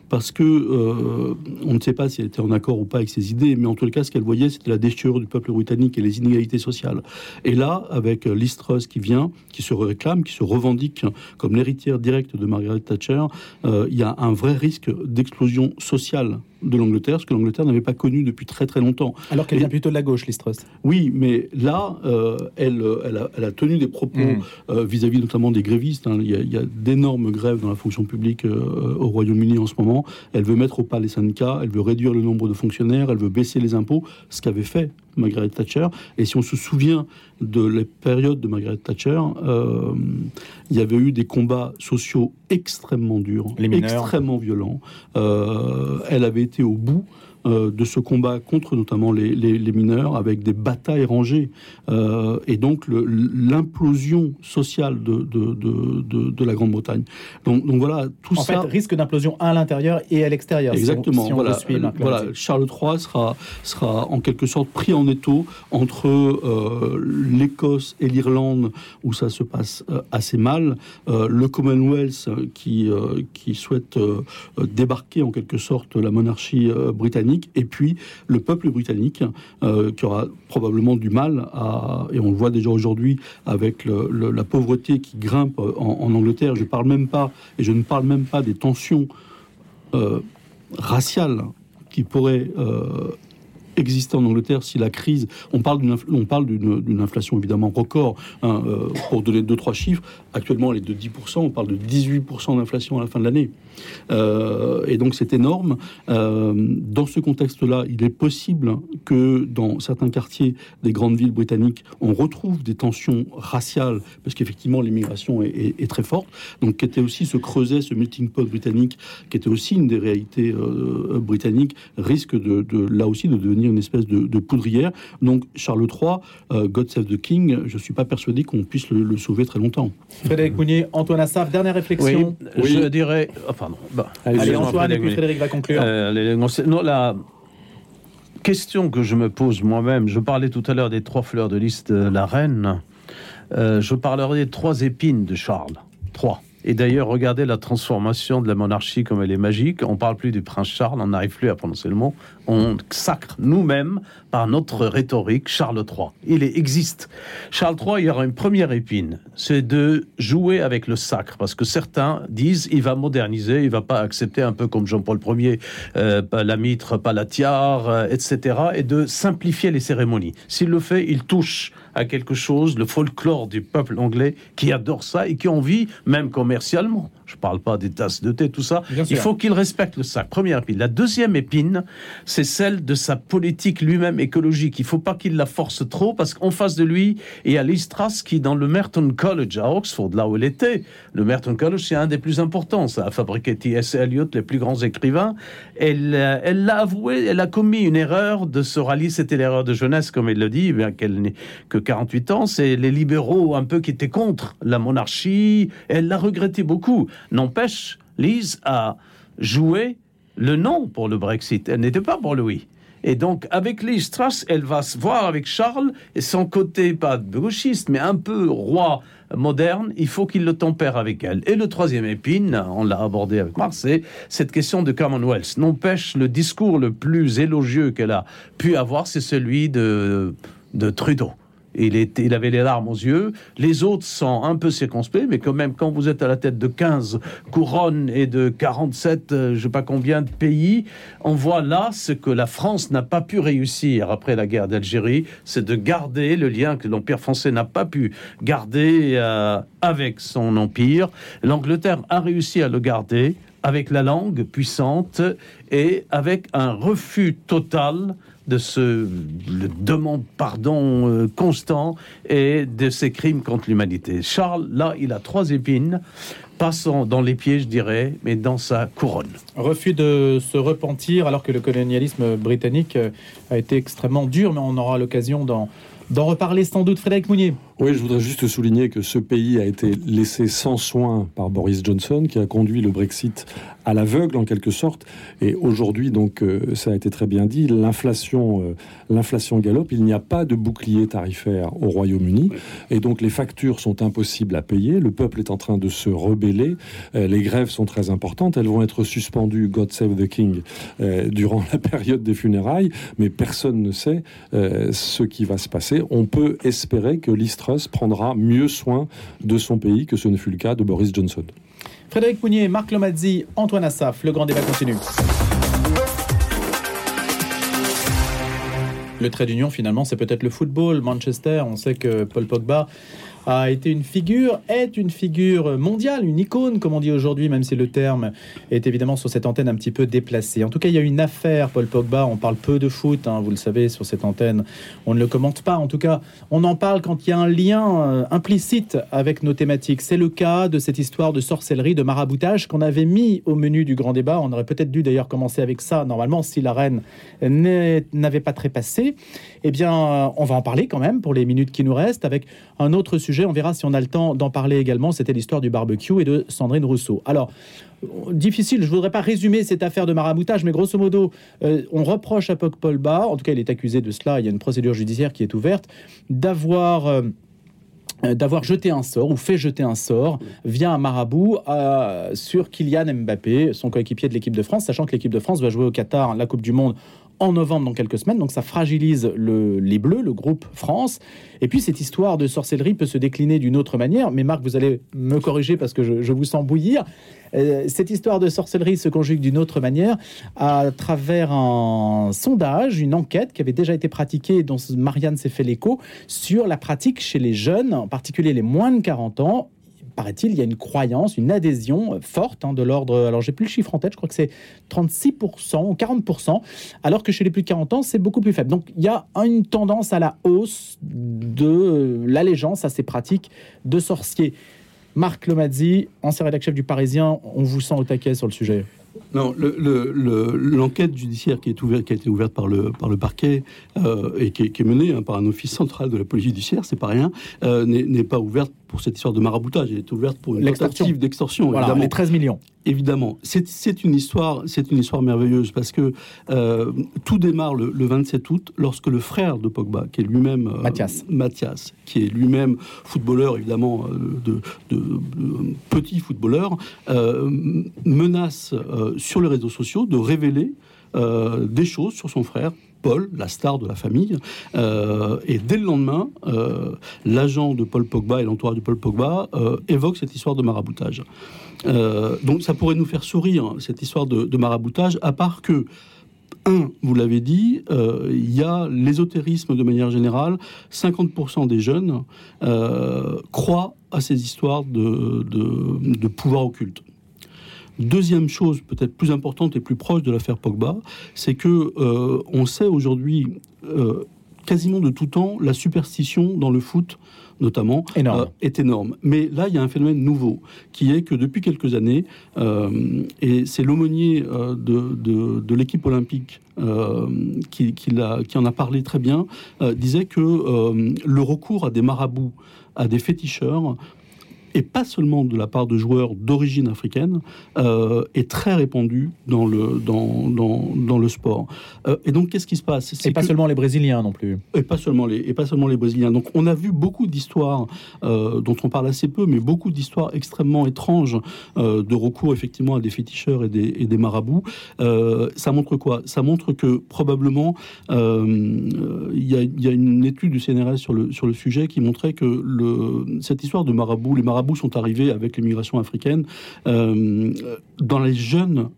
parce que euh, on ne sait pas si elle était en accord ou pas avec ses idées, mais en tout cas, ce qu'elle voyait, c'était la déchirure du peuple britannique et les inégalités sociales. Et là, avec Liz Truss qui vient, qui se réclame, qui se revendique comme l'héritière directe de Margaret Thatcher, euh, il y a un vrai risque d'explosion sociale de l'Angleterre, ce que l'Angleterre n'avait pas connu depuis très très longtemps. Alors qu'elle vient plutôt de la gauche, Liz Truss. Oui, mais là, euh, elle, elle, a, elle, a, tenu des propos Mm. euh, vis-à-vis -vis notamment des grévistes. Hein. Il y a, a d'énormes grèves dans la fonction publique euh, au Royaume-Uni en ce moment. Elle veut mettre au pas les syndicats, elle veut réduire le nombre de fonctionnaires, elle veut baisser les impôts, ce qu'avait fait Margaret Thatcher. Et si on se souvient de la période de Margaret Thatcher, euh, il y avait eu des combats sociaux extrêmement durs, extrêmement violents. Euh, elle avait été au bout euh, de ce combat contre notamment les, les, les, mineurs avec des batailles rangées euh, et donc l'implosion sociale de, de, de, de, la Grande-Bretagne. Donc, donc, voilà, tout en ça. En fait, risque d'implosion à l'intérieur et à l'extérieur. Exactement. Si on, si on voilà, suit voilà, Charles III sera, sera en quelque sorte pris en étau entre euh, l'Écosse et l'Irlande où ça se passe assez mal, le Commonwealth qui, qui souhaite débarquer en quelque sorte la monarchie euh, et puis le peuple britannique euh, qui aura probablement du mal à, et on le voit déjà aujourd'hui avec la pauvreté qui grimpe en, Angleterre. Je parle même pas, et je ne parle même pas des tensions euh, raciales qui pourraient euh, exister en Angleterre si la crise. On parle d'une, on d'une, inflation évidemment record. Hein, pour donner deux trois chiffres, actuellement elle est de 10% On parle de 18% d'inflation à la fin de l'année. Euh, et donc c'est énorme. Euh, dans ce contexte-là, il est possible que dans certains quartiers des grandes villes britanniques, on retrouve des tensions raciales, parce qu'effectivement l'immigration est, est, est, très forte. Donc qui était aussi se creuser ce melting pot britannique, qui était aussi une des réalités euh, britanniques, risque de, de, là aussi de devenir une espèce de, de poudrière. Donc Charles III, euh, God Save the King, je suis pas persuadé qu'on puisse le, le, sauver très longtemps. Frédéric Mounier, Antoine Assaf, dernière réflexion. Oui, oui. je dirais, enfin Bah, Allez, Allez Antoine, et puis Frédéric va conclure. Euh, les, non, la question que je me pose moi-même, je parlais tout à l'heure des trois fleurs de lys de la reine, euh, je parlerai des trois épines de Charles. Trois. Et d'ailleurs, regardez la transformation de la monarchie comme elle est magique. On parle plus du prince Charles, on n'arrive plus à prononcer le mot. On sacre nous-mêmes par notre rhétorique Charles III. Il existe. Charles III, il y aura une première épine, c'est de jouer avec le sacre, parce que certains disent il va moderniser, il va pas accepter un peu comme Jean-Paul Ier, euh, la mitre, pas la tiare, euh, etc., et de simplifier les cérémonies. S'il le fait, il touche à quelque chose, le folklore du peuple anglais qui adore ça et qui en vit même commercialement. Je ne parle pas des tasses de thé, tout ça. Bien il faut qu'il respecte le sac. Première épine. La deuxième épine, c'est celle de sa politique lui-même écologique. Il ne faut pas qu'il la force trop parce qu'en face de lui, il y a Liz Truss qui, dans le Merton College à Oxford, là où elle était, le Merton College, c'est un des plus importants. Ça a fabriqué T.S. Eliot, les plus grands écrivains. Elle, elle l'a avoué, elle a commis une erreur de se rallier. C'était l'erreur de jeunesse, comme il le dit, bien qu'elle n'ait que 48 ans. C'est les libéraux un peu qui étaient contre la monarchie. Elle l'a regretté beaucoup. N'empêche, Lise a joué le non pour le Brexit. Elle n'était pas pour le oui. Et donc, avec Liz Truss, elle va se voir avec Charles et son côté, pas gauchiste, mais un peu roi moderne, il faut qu'il le tempère avec elle. Et le troisième épine, on l'a abordé avec Marc, c'est cette question de Commonwealth. N'empêche, le discours le plus élogieux qu'elle a pu avoir, c'est celui de Trudeau il, avait les larmes aux yeux. Les autres sont un peu circonspects, mais quand même, quand vous êtes à la tête de 15 couronnes et de 47, euh, je ne sais pas combien de pays, on voit là ce que la France n'a pas pu réussir après la guerre d'Algérie, c'est de garder le lien que l'Empire français n'a pas pu garder euh, avec son empire. L'Angleterre a réussi à le garder avec la langue puissante et avec un refus total de ce le demande pardon euh, constant et de ces crimes contre l'humanité. Charles, là, il a trois épines, passant dans les pieds, je dirais, mais dans sa couronne. Refus de se repentir alors que le colonialisme britannique euh, a été extrêmement dur, mais on aura l'occasion d'en d'en reparler sans doute. Frédéric Mounier. Oui, je voudrais juste souligner que ce pays a été laissé sans soin par Boris Johnson, qui a conduit le Brexit à l'aveugle en quelque sorte. Et aujourd'hui, donc, euh, ça a été très bien dit, l'inflation, euh, l'inflation galope. Il n'y a pas de bouclier tarifaire au Royaume-Uni, et donc les factures sont impossibles à payer. Le peuple est en train de se rebeller. Euh, les grèves sont très importantes. Elles vont être suspendues, God Save the King, durant [LAUGHS] la période des funérailles, mais personne ne sait ce qui va se passer. On peut espérer que l'histoire prendra mieux soin de son pays que ce ne fut le cas de Boris Johnson. Frédéric Mounier, Marc Lomazzi, Antoine Assaf, le grand débat continue. Le trait d'union, finalement, c'est peut-être le football. Manchester, on sait que Paul Pogba a été une figure, est une figure mondiale, une icône, comme on dit aujourd'hui, même si le terme est évidemment sur cette antenne un petit peu déplacé. En tout cas, il y a une affaire, Paul Pogba, on parle peu de foot, hein, vous le savez, sur cette antenne, on ne le commente pas. En tout cas, on en parle quand il y a un lien euh, implicite avec nos thématiques. C'est le cas de cette histoire de sorcellerie, de maraboutage qu'on avait mis au menu du grand débat. On aurait peut-être dû d'ailleurs commencer avec ça, normalement, si la reine n'avait pas trépassé. Eh bien, euh, on va en parler quand même pour les minutes qui nous restent avec un autre sujet on verra si on a le temps d'en parler également. C'était l'histoire du barbecue et de Sandrine Rousseau. Alors, difficile, je ne voudrais pas résumer cette affaire de maraboutage, mais grosso modo, euh, on reproche à Bas, en tout cas il est accusé de cela, il y a une procédure judiciaire qui est ouverte, d'avoir... Euh, d'avoir jeté un sort ou fait jeter un sort via un marabout euh, sur Kylian Mbappé, son coéquipier de l'équipe de France, sachant que l'équipe de France va jouer au Qatar la Coupe du Monde en novembre dans quelques semaines, donc ça fragilise les Bleus, le groupe France. Et puis cette histoire de sorcellerie peut se décliner d'une autre manière, mais Marc, vous allez me corriger parce que je, vous sens bouillir. Euh, cette histoire de sorcellerie se conjugue d'une autre manière à travers un sondage, une enquête qui avait déjà été pratiquée, dont Marianne s'est fait l'écho, sur la pratique chez les jeunes, en particulier les moins de 40 ans, paraît-il, il y a une croyance, une adhésion forte hein, de l'ordre, alors j'ai plus le chiffre en tête, je crois que c'est 36% ou 40%, alors que chez les plus de 40 ans, c'est beaucoup plus faible. Donc il y a une tendance à la hausse de l'allégeance à ces pratiques de sorciers. Marc Lomazzi, ancien rédacteur chef du Parisien, on vous sent au taquet sur le sujet. Non, l'enquête le, judiciaire qui, est ouverte, qui a été ouverte par le, par le parquet euh, et qui est, menée hein, par un office central de la police judiciaire, c'est pas rien, euh, n'est pas ouverte pour cette histoire de maraboutage. Elle est ouverte pour une tentative d'extorsion. Voilà, les 13 millions. Évidemment, c'est une histoire, c'est une histoire merveilleuse parce que euh, tout démarre le, 27 août lorsque le frère de Pogba, qui est lui-même euh, Mathias. Mathias, qui est lui-même footballeur évidemment euh, de, petit footballeur, menace sur les réseaux sociaux de révéler des choses sur son frère Paul, la star de la famille. Euh, et dès le lendemain, euh, l'agent de Paul Pogba et l'entourage de Paul Pogba euh, évoquent cette histoire de maraboutage. donc ça pourrait nous faire sourire, cette histoire de, maraboutage, à part que un, vous l'avez dit, il y a l'ésotérisme de manière générale. 50% des jeunes croient à ces histoires de, de pouvoir occulte. Deuxième chose, peut-être plus importante et plus proche de l'affaire Pogba, c'est que euh, on sait aujourd'hui euh, quasiment de tout temps la superstition dans le foot notamment, euh, est énorme. Mais là, il y a un phénomène nouveau, qui est que depuis quelques années, et c'est l'aumônier de, de, l'équipe olympique qui, qui, qui, en a parlé très bien, disait que le recours à des marabouts, à des féticheurs, et pas seulement de la part de joueurs d'origine africaine, euh, est très répandue dans le, dans, dans, dans le sport. Euh, et donc, qu'est-ce qui se passe? Et pas seulement les Brésiliens non plus. Et pas seulement les, et pas seulement les Brésiliens. Donc, on a vu beaucoup d'histoires euh, dont on parle assez peu, mais beaucoup d'histoires extrêmement étranges de recours effectivement à des féticheurs et des, et des marabouts. Ça montre quoi? Ça montre que probablement il y, y a une étude du CNRS sur le, sur le sujet qui montrait que le, cette histoire de marabouts, les marabouts sont arrivés avec l'immigration africaine euh, dans les jeunes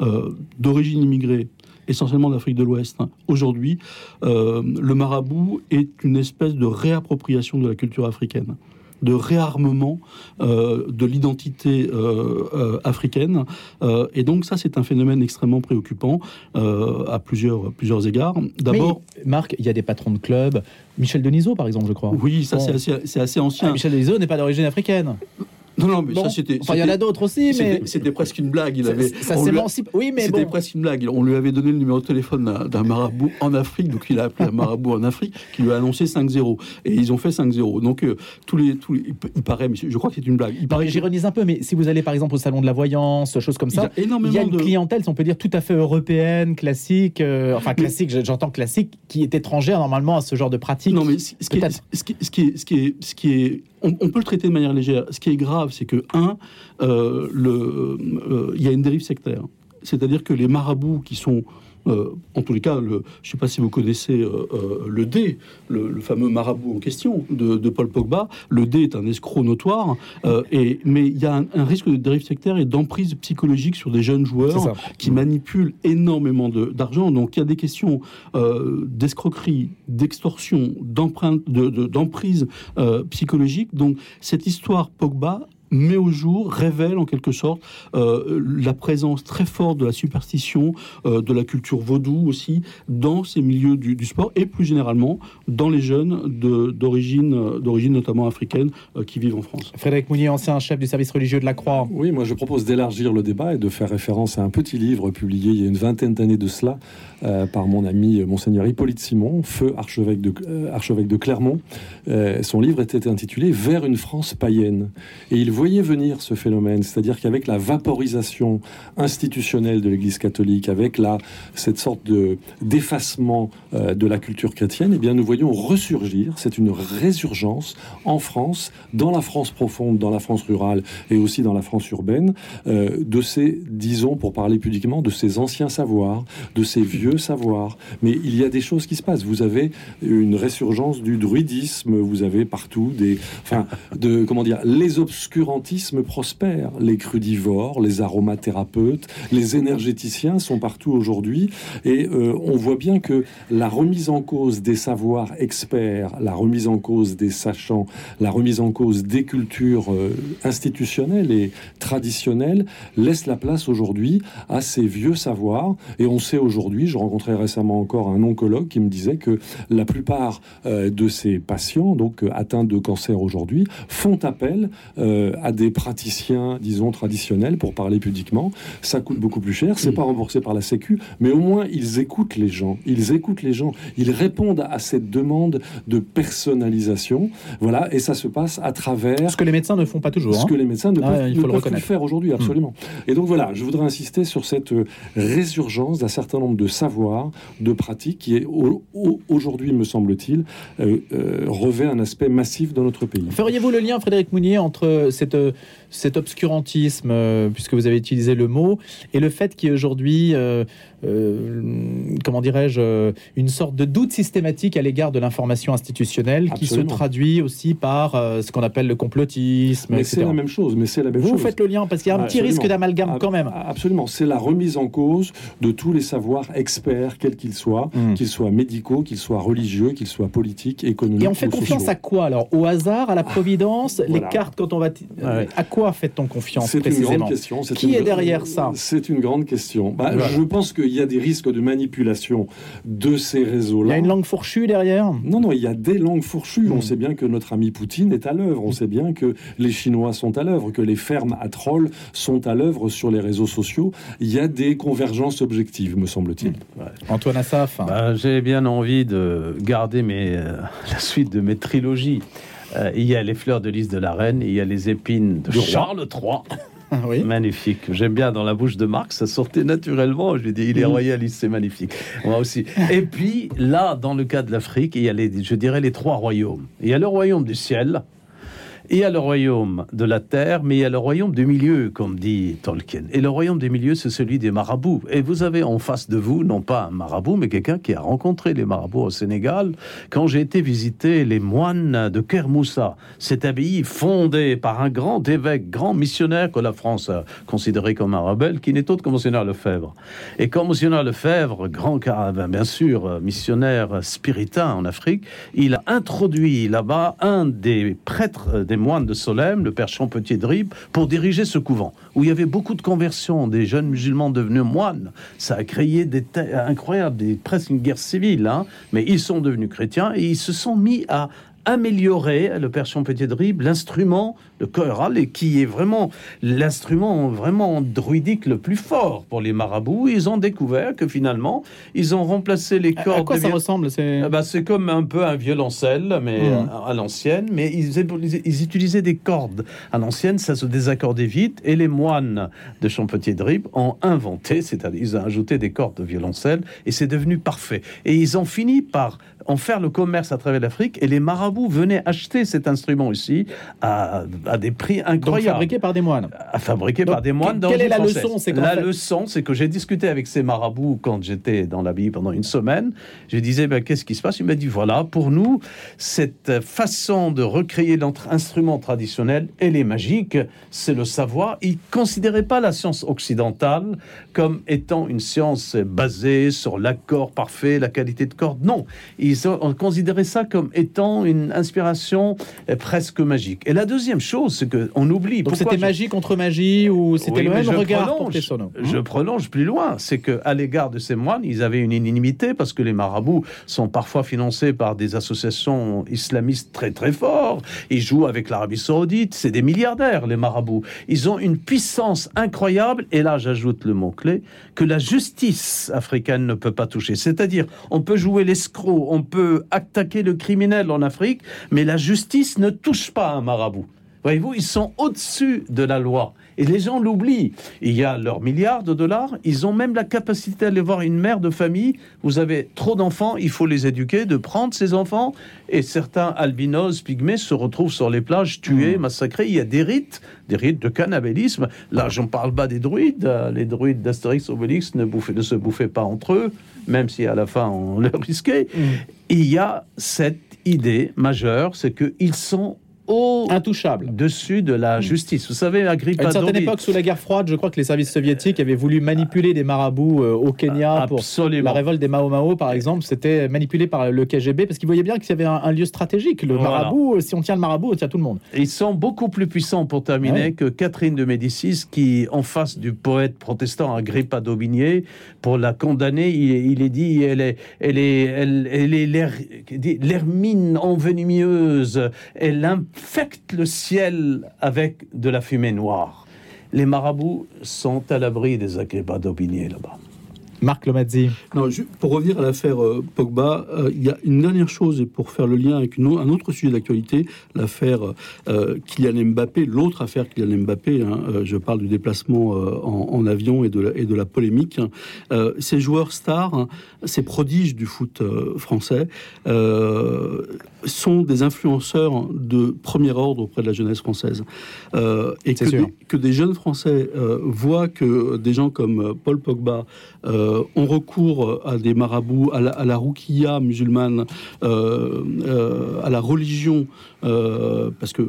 euh, d'origine immigrée essentiellement d'Afrique de l'Ouest. Aujourd'hui, euh, le marabout est une espèce de réappropriation de la culture africaine de réarmement euh, de l'identité euh, euh, africaine. Et donc ça, c'est un phénomène extrêmement préoccupant à plusieurs, plusieurs égards. D'abord... Marc, il y a des patrons de clubs. Michel Denisot, par exemple, je crois. Oui, ça, Bon. c'est assez, c'est assez ancien. Ah, Michel Denisot n'est pas d'origine africaine. Non, non, mais Bon. ça, c'était... Enfin, il y en a d'autres aussi, mais C'était presque une blague. Il ça, avait, ça on lui a- s'émancipe. Oui, mais C'était bon. presque une blague. On lui avait donné le numéro de téléphone d'un- marabout en Afrique, donc il a appelé un marabout en Afrique, qui lui a annoncé 5-0. Et ils ont fait 5-0. Donc euh, tous les, tous les- il, paraît, mais je crois que c'est une blague. Il paraît J'ironise un peu, mais si vous allez par exemple au salon de la voyance, choses comme il y ça, a énormément il y a une de clientèle, si on peut dire, tout à fait européenne, classique, euh, enfin classique, j'entends classique, qui est étrangère normalement à ce genre de pratique. Non, mais ce ce qui est, Peut-être. ce qui, ce qui est, ce qui est, ce qui est, on, peut le traiter de manière légère. Ce qui est grave, c'est que un, euh, euh, il y a une dérive sectaire. C'est-à-dire que les marabouts qui sont euh, en tous les cas, le, je ne sais pas si vous connaissez euh, euh, le D, le, le fameux marabout en question de, de Paul Pogba. Le D est un escroc notoire, et, mais il y a un, un risque de dérive sectaire et d'emprise psychologique sur des jeunes joueurs qui manipulent énormément d'argent. Donc il y a des questions d'escroquerie, d'extorsion, d'empreinte, de- de- d'emprise psychologique. Donc cette histoire Pogba met au jour, révèle en quelque sorte euh, la présence très forte de la superstition, euh, de la culture vaudou aussi, dans ces milieux du, du sport et plus généralement dans les jeunes d'origine d'origine notamment africaine euh, qui vivent en France. Frédéric Mounier, ancien chef du service religieux de la Croix. Oui, moi je propose d'élargir le débat et de faire référence à un petit livre publié il y a une vingtaine d'années de cela euh, par mon ami monseigneur Hippolyte Simon, feu archevêque de, euh, archevêque de Clermont. Euh, son livre était intitulé Vers une France païenne. Et il voyait venir ce phénomène, c'est-à-dire qu'avec la vaporisation institutionnelle de l'Église catholique, avec la, cette sorte de d'effacement euh, de la culture chrétienne, eh bien nous voyons ressurgir, c'est une résurgence en France, dans la France profonde, dans la France rurale et aussi dans la France urbaine, euh, de ces, disons, pour parler pudiquement, de ces anciens savoirs, de ces vieux savoirs. Mais il y a des choses qui se passent. Vous avez une résurgence du druidisme, vous avez partout des, enfin, de, comment dire, les obscurantismes prospèrent, les crudivores, les aromathérapeutes, les énergéticiens sont partout aujourd'hui, et euh, on voit bien que la remise en cause des savoirs experts, la remise en cause des sachants, la remise en cause des cultures euh, institutionnelles et traditionnelles laisse la place aujourd'hui à ces vieux savoirs. Et on sait aujourd'hui, je rencontrais récemment encore un oncologue qui me disait que la plupart euh, de ces patients, donc atteints de cancer aujourd'hui, font appel euh, à des praticiens, disons, traditionnels, pour parler pudiquement. Ça coûte beaucoup plus cher, c'est pas remboursé par la Sécu, mais au moins ils écoutent les gens. Ils écoutent les gens. Ils répondent à cette demande de personnalisation. Voilà, et ça se passe à travers Ce que les médecins ne font pas toujours. ce hein. que les médecins ne Ah, peuvent, il ne faut le peuvent plus faire aujourd'hui, absolument. Et donc voilà, je voudrais insister sur cette euh, résurgence d'un certain nombre de savoirs, de pratiques qui, est, au- au- aujourd'hui, me semble-t-il, euh, euh, revêt un aspect massif dans notre pays. Feriez-vous le lien, Frédéric Mounier, entre cette, euh, cet obscurantisme, euh, puisque vous avez utilisé le mot, et le fait qu'il y ait aujourd'hui, euh, comment dirais-je, euh, une sorte de doute systématique à l'égard de l'information institutionnelle qui se traduit aussi par euh, ce qu'on appelle le complotisme, Mais c'est la même chose, mais c'est la même Vous chose. faites le lien, parce qu'il y a un Ah, petit risque d'amalgame Ah, quand même. Absolument, c'est la remise en cause de tous les savoirs experts, quels qu'ils soient, Mm. qu'ils soient médicaux, qu'ils soient religieux, qu'ils soient politiques, économiques Et on fait confiance sociaux. à quoi alors? Au hasard, à la providence, les voilà. cartes quand on va. Ah ouais. À quoi fait-on confiance C'est une précisément? grande question. Qui une- est derrière ça? C'est une grande question. Bah, Voilà. Je pense qu'il y a des risques de manipulation de ces Il y réseaux-là. a une langue fourchue derrière? Non, non, il y a des langues fourchues. On sait bien que notre ami Poutine est à l'œuvre. On sait bien que les Chinois sont à l'œuvre, que les fermes à trolls sont à l'œuvre sur les réseaux sociaux. Il y a des convergences objectives, me semble-t-il. Antoine Assaf Bah, J'ai bien envie de garder mes, euh, [LAUGHS] la suite de mes trilogies. Euh, il y a les fleurs de lys de la reine, il y a les épines de. Charles III. Oui. Magnifique. J'aime bien dans la bouche de Marc, ça sortait naturellement. Je lui dis, il est royaliste, c'est magnifique. Moi aussi. [LAUGHS] Et puis, là, dans le cas de l'Afrique, il y a les, je dirais, les trois royaumes. Il y a le royaume du ciel, y a le royaume de la terre, mais il y a le royaume du milieu, comme dit Tolkien. Et le royaume des milieux, c'est celui des marabouts. Et vous avez en face de vous, non pas un marabout, mais quelqu'un qui a rencontré les marabouts au Sénégal. Quand j'ai été visiter les moines de Kermoussa, cette abbaye fondée par un grand évêque, grand missionnaire que la France a considéré comme un rebelle, qui n'est autre que Monseigneur Lefebvre. Et quand Monseigneur Lefebvre, grand caravane, bien sûr, missionnaire spiritain en Afrique, il a introduit là-bas un des prêtres euh, des moines de Solesmes, le père Champetier de Ribes, pour diriger ce couvent, où il y avait beaucoup de conversions, des jeunes musulmans devenus moines. Ça a créé des incroyables, des, presque une guerre civile, hein. mais ils sont devenus chrétiens et ils se sont mis à améliorer, le père Champetier de Ribes, l'instrument, le choral, et qui est vraiment l'instrument vraiment druidique le plus fort pour les marabouts. Ils ont découvert que finalement, ils ont remplacé les cordes. À quoi ça ressemble C'est ah bah, comme un peu un violoncelle, mais Mhm. à, à l'ancienne. Mais ils, ils utilisaient des cordes. À l'ancienne, ça se désaccordait vite. Et les moines de Champetier de Ribes ont inventé, c'est-à-dire ils ont ajouté des cordes de violoncelle, et c'est devenu parfait. Et ils ont fini par en faire le commerce à travers l'Afrique. Et les marabouts venaient acheter cet instrument ici à, à des prix donc incroyables fabriqué par des moines. à fabriquer Donc, par des moines d'origine quelle est la française. leçon C'est La fait- leçon, c'est que j'ai discuté avec ces marabouts quand j'étais dans l'abbaye pendant une semaine. Je disais, ben, qu'est-ce qui se passe? Il m'a dit, voilà, pour nous, cette façon de recréer notre instrument traditionnel, elle est magique, c'est le savoir. Ils ne considéraient pas la science occidentale comme étant une science basée sur l'accord parfait, la qualité de corde. Non, ils ont ont considéré ça comme étant une inspiration euh, presque magique. Et la deuxième chose, c'est qu'on oublie... Donc c'était je- magie contre magie ou c'était oui, le même regard prolonge, porté sur nous Je prolonge plus loin. C'est que à l'égard de ces moines, ils avaient une inimité parce que les marabouts sont parfois financés par des associations islamistes très très forts. Ils jouent avec l'Arabie Saoudite. C'est des milliardaires, les marabouts. Ils ont une puissance incroyable. Et là, j'ajoute le mot-clé que la justice africaine ne peut pas toucher. C'est-à-dire, on peut jouer l'escroc, on peut attaquer le criminel en Afrique, mais la justice ne touche pas un marabout. Voyez-vous, ils sont au-dessus de la loi. Et les gens l'oublient. Il y a leurs milliards de dollars. Ils ont même la capacité d'aller voir une mère de famille. Vous avez trop d'enfants, il faut les éduquer, de prendre ces enfants. Et certains albinos, pygmées, se retrouvent sur les plages, tués, massacrés. Il y a des rites, des rites de cannibalisme. Là, j'en parle pas des druides. Euh, Les druides d'Astérix Obélix ne, bouffaient- ne se bouffaient pas entre eux, même si à la fin on [LAUGHS] le risquait. Il y a cette idée majeure, c'est qu'ils sont au Intouchable. dessus de la justice. Vous savez, À Agrippa une certaine Doris- époque, sous la guerre froide, je crois que les services soviétiques avaient voulu manipuler des marabouts euh, au Kenya pour Absolument. la révolte des Mao Mao, par exemple. C'était manipulé par le KGB parce qu'ils voyaient bien qu'il y avait un, un lieu stratégique. Le Voilà. marabout, euh, si on tient le marabout, on tient tout le monde. Ils sont beaucoup plus puissants, pour terminer, Ouais. que Catherine de Médicis, qui, en face du poète protestant Agrippa d'Aubigné, pour la condamner, il, il est dit elle est, elle est, elle, elle est l'hermine envenimeuse, elle infecte le ciel avec de la fumée noire. Les marabouts sont à l'abri des Agrippa d'Aubigné là-bas. Marc Lomazzi. Non, pour revenir à l'affaire euh, Pogba, euh, il y a une dernière chose, et pour faire le lien avec une un autre sujet d'actualité, l'affaire euh, Kylian Mbappé, l'autre affaire Kylian Mbappé, hein, je parle du déplacement en, en avion et de la, et de la polémique. Euh, ces joueurs stars, hein, ces prodiges du foot français, sont des influenceurs de premier ordre auprès de la jeunesse française. Et que des, que des jeunes Français voient que des gens comme Paul Pogba euh, ont recours à des marabouts, à la, à musulmane, euh, euh, à la religion, euh, parce que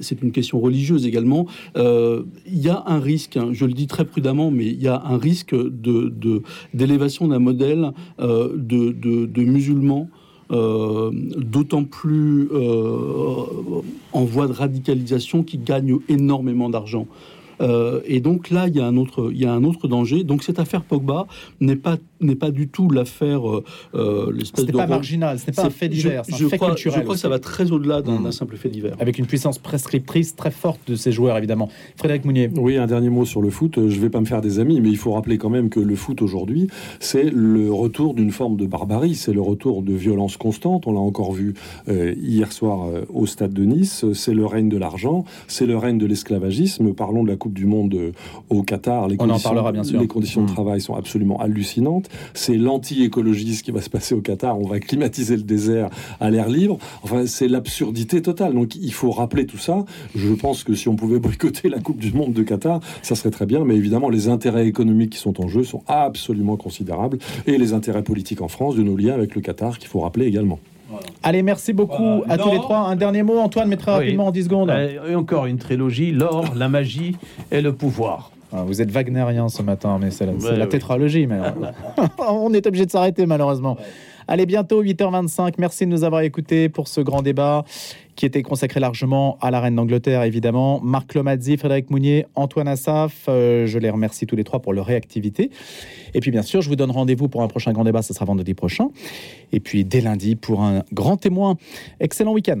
c'est une question religieuse également. euh, Il y a un risque, hein, je le dis très prudemment, mais il y a un risque de d'élévation d'un modèle euh, de, musulmans. euh, d'autant plus euh, en voie de radicalisation qui gagnent énormément d'argent. Euh, et donc là, il y, a un autre, il y a un autre danger. Donc cette affaire Pogba n'est pas, n'est pas du tout l'affaire, euh, euh, l'espèce Ce de n'est pas marginal, ce n'est pas un fait je- divers, c'est un je fait crois- culturel Je crois que ça va très au-delà d'un Mm. d'un simple fait divers. Avec une puissance prescriptrice très forte de ces joueurs, évidemment. Frédéric Mounier. Oui, un dernier mot sur le foot. Je vais pas me faire des amis, mais il faut rappeler quand même que le foot aujourd'hui, c'est le retour d'une forme de barbarie, c'est le retour de violence constante. On l'a encore vu euh, hier soir euh, au stade de Nice. C'est le règne de l'argent, c'est le règne de l'esclavagisme. Parlons de la Coupe du Monde euh, au Qatar. Les On en conditions- parlera, bien sûr. Les conditions de Mm. travail sont absolument hallucinantes. C'est l'anti-écologie ce qui va se passer au Qatar. On va climatiser le désert à l'air libre. Enfin, c'est l'absurdité totale. Donc, il faut rappeler tout ça. Je pense que si on pouvait boycotter la Coupe du Monde de Qatar, ça serait très bien. Mais évidemment, les intérêts économiques qui sont en jeu sont absolument considérables. Et les intérêts politiques en France de nos liens avec le Qatar, qu'il faut rappeler également. Allez, merci beaucoup à tous les trois. Un dernier mot, Antoine, mais très Oui. rapidement en 10 secondes. Euh, Et encore une trilogie, l'or, la magie et le pouvoir. Ah, Vous êtes wagnérien ce matin, mais c'est la, c'est Ouais, la oui. tétralogie. Mais [LAUGHS] [LAUGHS] on est obligé de s'arrêter malheureusement. Allez, bientôt 8h25. Merci de nous avoir écoutés pour ce grand débat qui était consacré largement à la reine d'Angleterre, évidemment. Marc Lomazzi, Frédéric Mounier, Antoine Assaf. euh, je les remercie tous les trois pour leur réactivité. Et puis, bien sûr, je vous donne rendez-vous pour un prochain grand débat. Ce sera vendredi prochain. Et puis, dès lundi, pour un grand témoin. Excellent week-end.